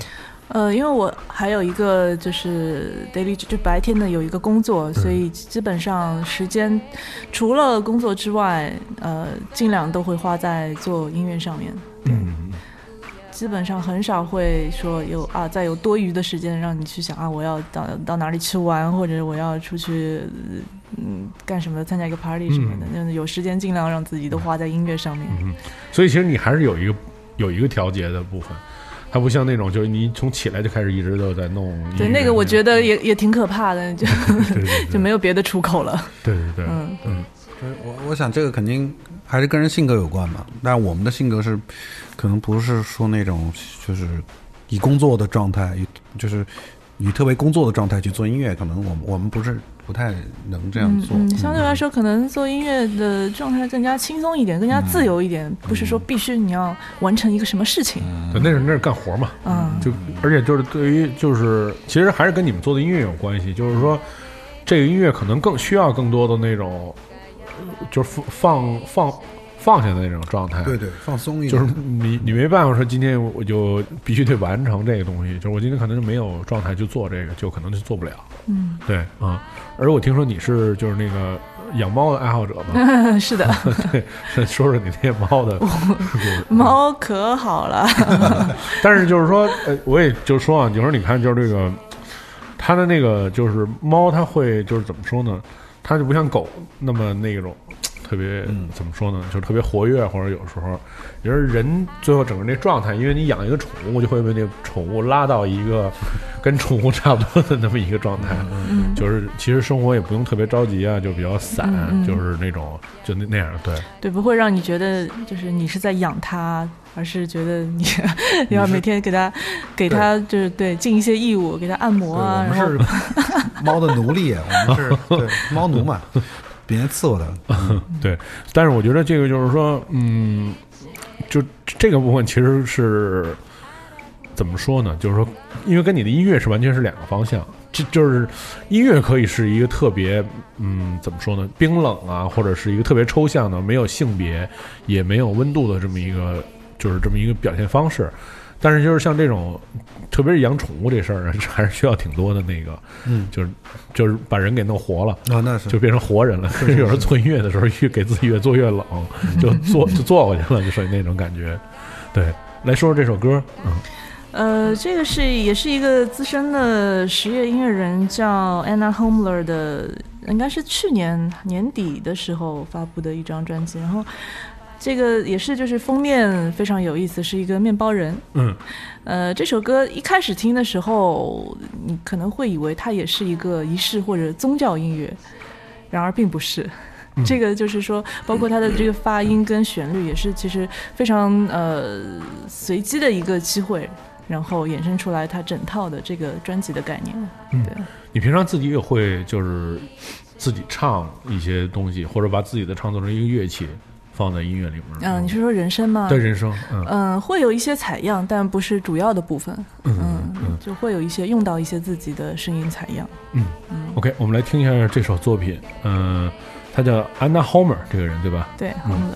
呃，因为我还有一个就是 daily 就白天的有一个工作，所以基本上时间除了工作之外，呃，尽量都会花在做音乐上面。嗯，基本上很少会说有啊，再有多余的时间让你去想啊，我要到到哪里去玩，或者我要出去呃嗯干什么，参加一个 party 什么的。那、有时间尽量让自己都花在音乐上面。嗯所以其实你还是有一个有一个调节的部分。它不像那种，就是你从起来就开始一直都在弄。对，那个我觉得也也挺可怕的，就 (laughs) 就没有别的出口了。对对对，嗯嗯所以我我想这个肯定还是跟人性格有关吧。但我们的性格是，可能不是说那种就是以工作的状态，以就是以特别工作的状态去做音乐，可能我们我们不是不太能这样做。嗯嗯，相对来说，可能做音乐的状态更加轻松一点，更加自由一点，不是说必须你要完成一个什么事情。对，那是那是干活嘛。嗯，就而且就是对于就是其实还是跟你们做的音乐有关系，就是说这个音乐可能更需要更多的那种，呃就是放放放放下的那种状态。对对，放松一点。就是你你没办法说今天我就必须得完成这个东西，就是我今天可能就没有状态去做这个，就可能就做不了。嗯，对啊、而我听说你是就是那个养猫的爱好者嘛，(laughs) 是的，(laughs) 对，(laughs) 说说你那些猫的故事。猫可好了。但是就是说，呃，我也就说啊，有时候你看，就是这个，它的那个就是猫，它会就是怎么说呢？它就不像狗那么那种。特别、怎么说呢？就是特别活跃，或者有时候，也是人最后整个那状态，因为你养一个宠物，就会被那个宠物拉到一个 (laughs) 跟宠物差不多的那么一个状态。嗯，就是其实生活也不用特别着急啊，就比较散，嗯嗯就是那种就那那样，对。对，不会让你觉得就是你是在养它，而是觉得你 (laughs) 要每天给它给它就是对尽一些义务，给它按摩我们是猫的奴隶，我们是 (laughs) 对猫奴嘛。别人伺候他。(laughs) 对，但是我觉得这个就是说，嗯，就这个部分其实是怎么说呢？就是说，因为跟你的音乐是完全是两个方向。这就是音乐可以是一个特别，嗯，怎么说呢？冰冷啊，或者是一个特别抽象的，没有性别也没有温度的这么一个，就是这么一个表现方式。但是就是像这种，特别是养宠物这事儿，(laughs) 还是需要挺多的那个，嗯就是就是把人给弄活了。啊，那是就变成活人了。就是有时候做音乐的时候，越给自己越做越冷，就做就做过去了，就属于那种感觉。对，来说说这首歌，嗯呃，这个是也是一个资深的实业音乐人，叫 Anna Homler 的，应该是去年年底的时候发布的一张专辑。然后这个也是就是封面非常有意思，是一个面包人。嗯呃，这首歌一开始听的时候，你可能会以为它也是一个仪式或者宗教音乐，然而并不是。这个就是说，包括它的这个发音跟旋律，也是其实非常呃随机的一个机会，然后衍生出来它整套的这个专辑的概念。嗯对，你平常自己也会就是自己唱一些东西，或者把自己的唱作成一个乐器放在音乐里面。嗯、你是说人声吗？对人声，嗯嗯、会有一些采样，但不是主要的部分。嗯嗯，嗯就会有一些用到一些自己的声音采样。嗯。OK，我们来听一下这首作品，嗯，他叫 Anna Homer 这个人对吧？对，嗯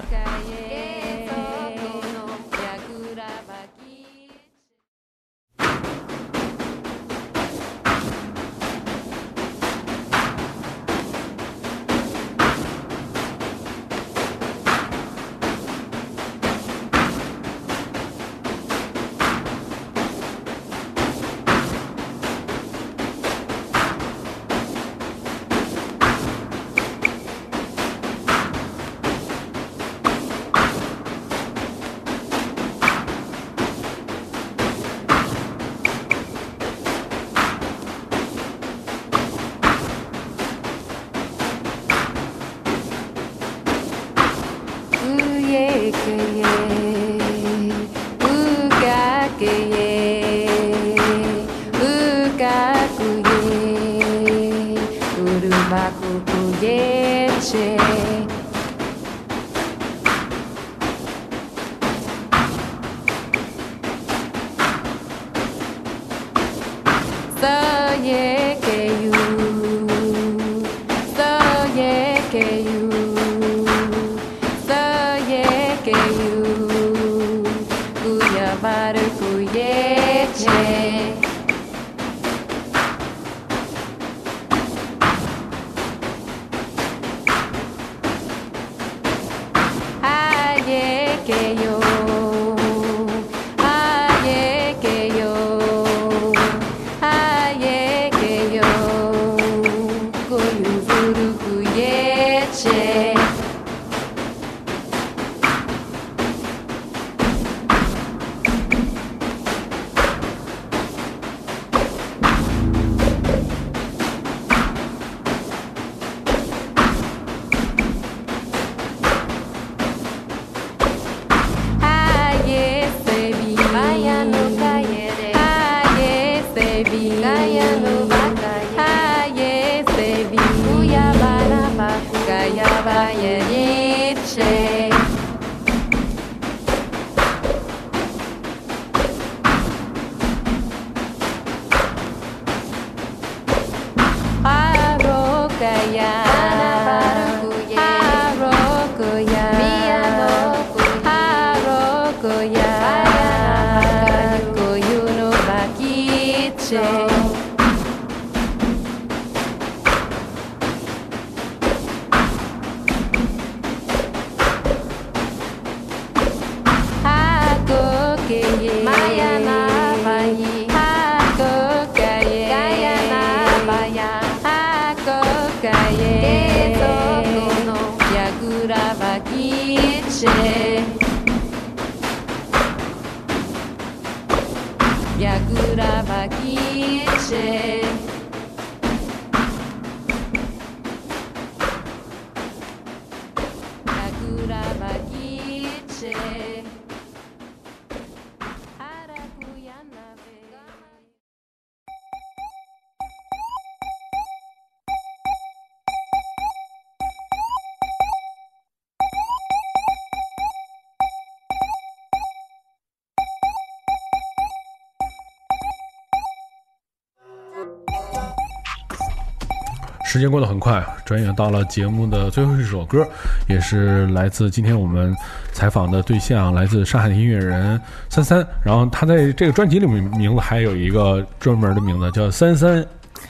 时间过得很快，转眼到了节目的最后一首歌，也是来自今天我们采访的对象，来自上海的音乐人三三。然后他在这个专辑里面名字还有一个专门的名字叫三三，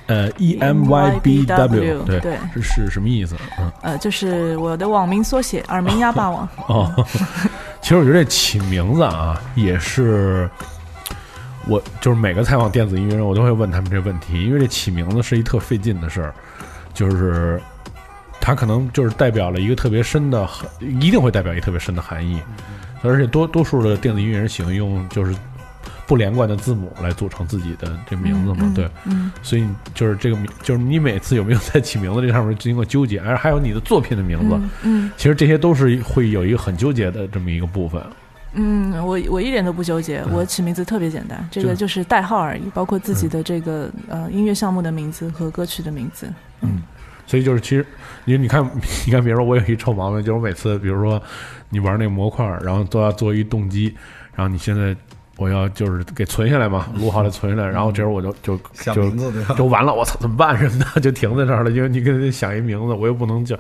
呃，E M Y B W，对，对是是什么意思？嗯，呃，就是我的网名缩写，耳鸣鸭霸王。(laughs) 哦，其实我觉得这起名字啊，也是我就是每个采访电子音乐人，我都会问他们这个问题，因为这起名字是一特费劲的事儿，就是它可能就是代表了一个特别深的含，一定会代表一个特别深的含义，而且多多数的电子音乐人喜欢用就是不连贯的字母来组成自己的这名字嘛，嗯对，嗯，所以就是这个名，就是你每次有没有在起名字这上面经过纠结，而还有你的作品的名字，嗯嗯。其实这些都是会有一个很纠结的这么一个部分。嗯，我我一点都不纠结，我起名字特别简单，这个就是代号而已，包括自己的这个呃音乐项目的名字和歌曲的名字。嗯所以就是，其实你你看，(laughs) 你看，比如说我有一臭毛病，就是我每次，比如说你玩那个模块，然后都要做一动机，然后你现在我要就是给存下来嘛，(laughs) 录好了存下来，然后这时候我就就 (laughs) 就？就完了，我操，怎么办什么的，就停在这儿了，因为你给他想一名字，我又不能叫，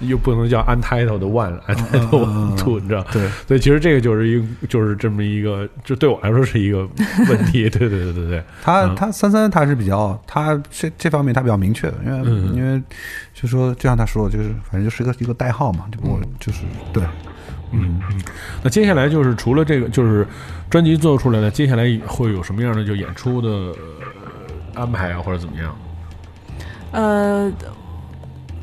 又不能叫 untitled one，untitled two，你知道？对，所以其实这个就是一个，就是这么一个，就对我来说是一个问题。对对对对对，嗯他他三三他是比较他这这方面他比较明确的，因为、嗯因为就说就像他说的，就是反正就是一个一个代号嘛，就我就是对，嗯嗯。那接下来就是除了这个，就是专辑做出来了，接下来会有什么样的就演出的、呃安排啊，或者怎么样？呃，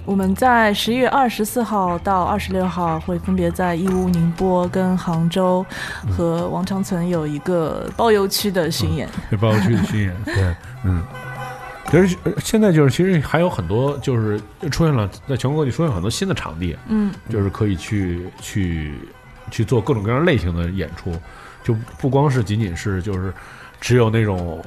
我们在十一月二十四号到二十六号会分别在义乌、宁波跟杭州和王长存有一个包邮区的巡演。对，包邮区的巡演，对，嗯。其实呃现在就是，其实还有很多，就是出现了，在全国各地出现很多新的场地，嗯就是可以去去去做各种各样类型的演出，就不光是仅仅是就是只有那种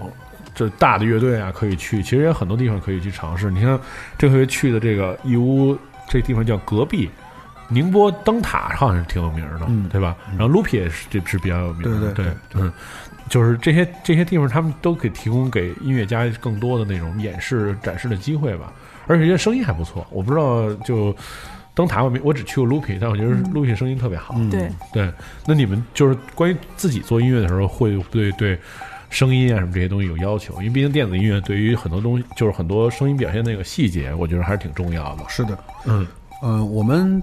这大的乐队啊可以去，其实也有很多地方可以去尝试。你像这回去的这个义乌这地方叫隔壁。宁波灯塔好像是挺有名的，嗯对吧？然后 Loopy 也是这是比较有名的，对对对嗯，就是这些这些地方，他们都可以提供给音乐家更多的那种演示展示的机会吧。而且这些声音还不错，我不知道就灯塔我没我只去过 Loopy，但我觉得 Loopy 声音特别好。嗯对，对，那你们就是关于自己做音乐的时候，会对对声音啊什么这些东西有要求？因为毕竟电子音乐对于很多东西，就是很多声音表现那个细节，我觉得还是挺重要的。是的，嗯嗯、我们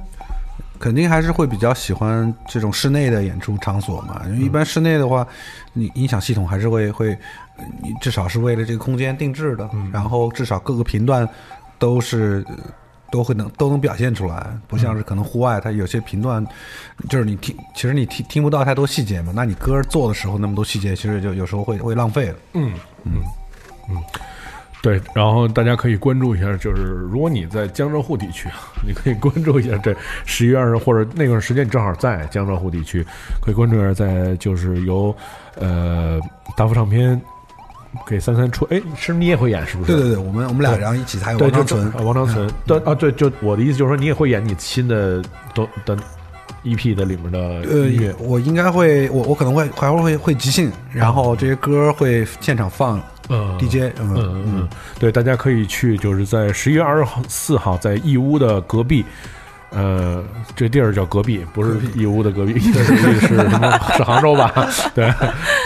肯定还是会比较喜欢这种室内的演出场所嘛，因为一般室内的话，你音响系统还是会会，呃你至少是为了这个空间定制的，然后至少各个频段都是。呃都会能都能表现出来，不像是可能户外，它有些频段，就是你听，其实你听听不到太多细节嘛。那你歌做的时候那么多细节，其实就有时候会会浪费了。嗯嗯嗯，对。然后大家可以关注一下，就是如果你在江浙沪地区啊，你可以关注一下这十一月二十或者那段时间你正好在江浙沪地区，可以关注一下，在就是由呃大福唱片给三三出，哎，是你也会演是不是？对。对对，我们我们俩然后一起，还有王长存，啊王长存，对啊，对，就我的意思就是说，你也会演你新的都的 EP 的里面的呃我应该会，我我可能会还会会会即兴，然后这些歌会现场放嗯 DJ，嗯嗯嗯嗯，对，大家可以去，就是在十一月二十四号，在义乌的隔壁。呃，这地儿叫隔壁，不是义乌的隔壁，(laughs) 是什么？是杭州吧？(laughs) 对。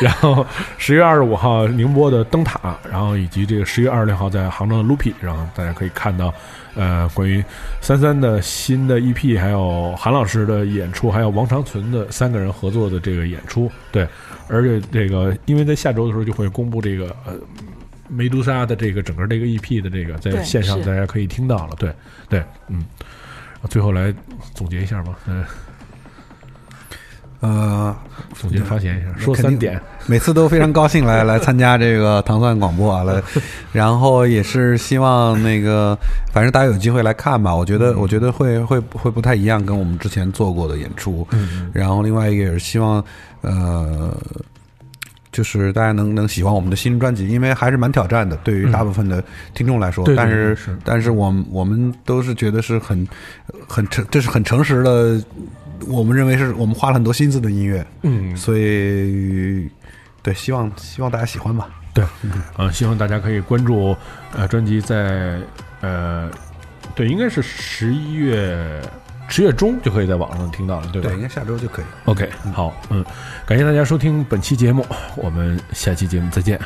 然后十月二十五号宁波的灯塔，然后以及这个十月二十六号在杭州的 Loopy，然后大家可以看到，呃，关于三三的新的 EP，还有韩老师的演出，还有王长存的三个人合作的这个演出。对，而且这个因为在下周的时候就会公布这个呃梅杜莎的这个整个这个 EP 的这个在线上大家可以听到了。对对，嗯。最后来总结一下吧，嗯、呃，总结发言一下，说三点。(laughs) 每次都非常高兴来来参加这个糖蒜广播啊，来，(laughs) 然后也是希望那个，反正大家有机会来看吧。我觉得，我觉得会会会不太一样，跟我们之前做过的演出。嗯然后另外一个也是希望，呃，就是大家能能喜欢我们的新专辑，因为还是蛮挑战的，对于大部分的听众来说。嗯对对但是是但是我们我们都是觉得是很很诚，这是很诚实的。我们认为是我们花了很多心思的音乐，嗯，所以对，希望希望大家喜欢吧。对，嗯，希望大家可以关注呃专辑在呃，对，应该是十一月十月中就可以在网上听到了，对吧？对，应该下周就可以。OK，好，嗯，感谢大家收听本期节目，我们下期节目再见。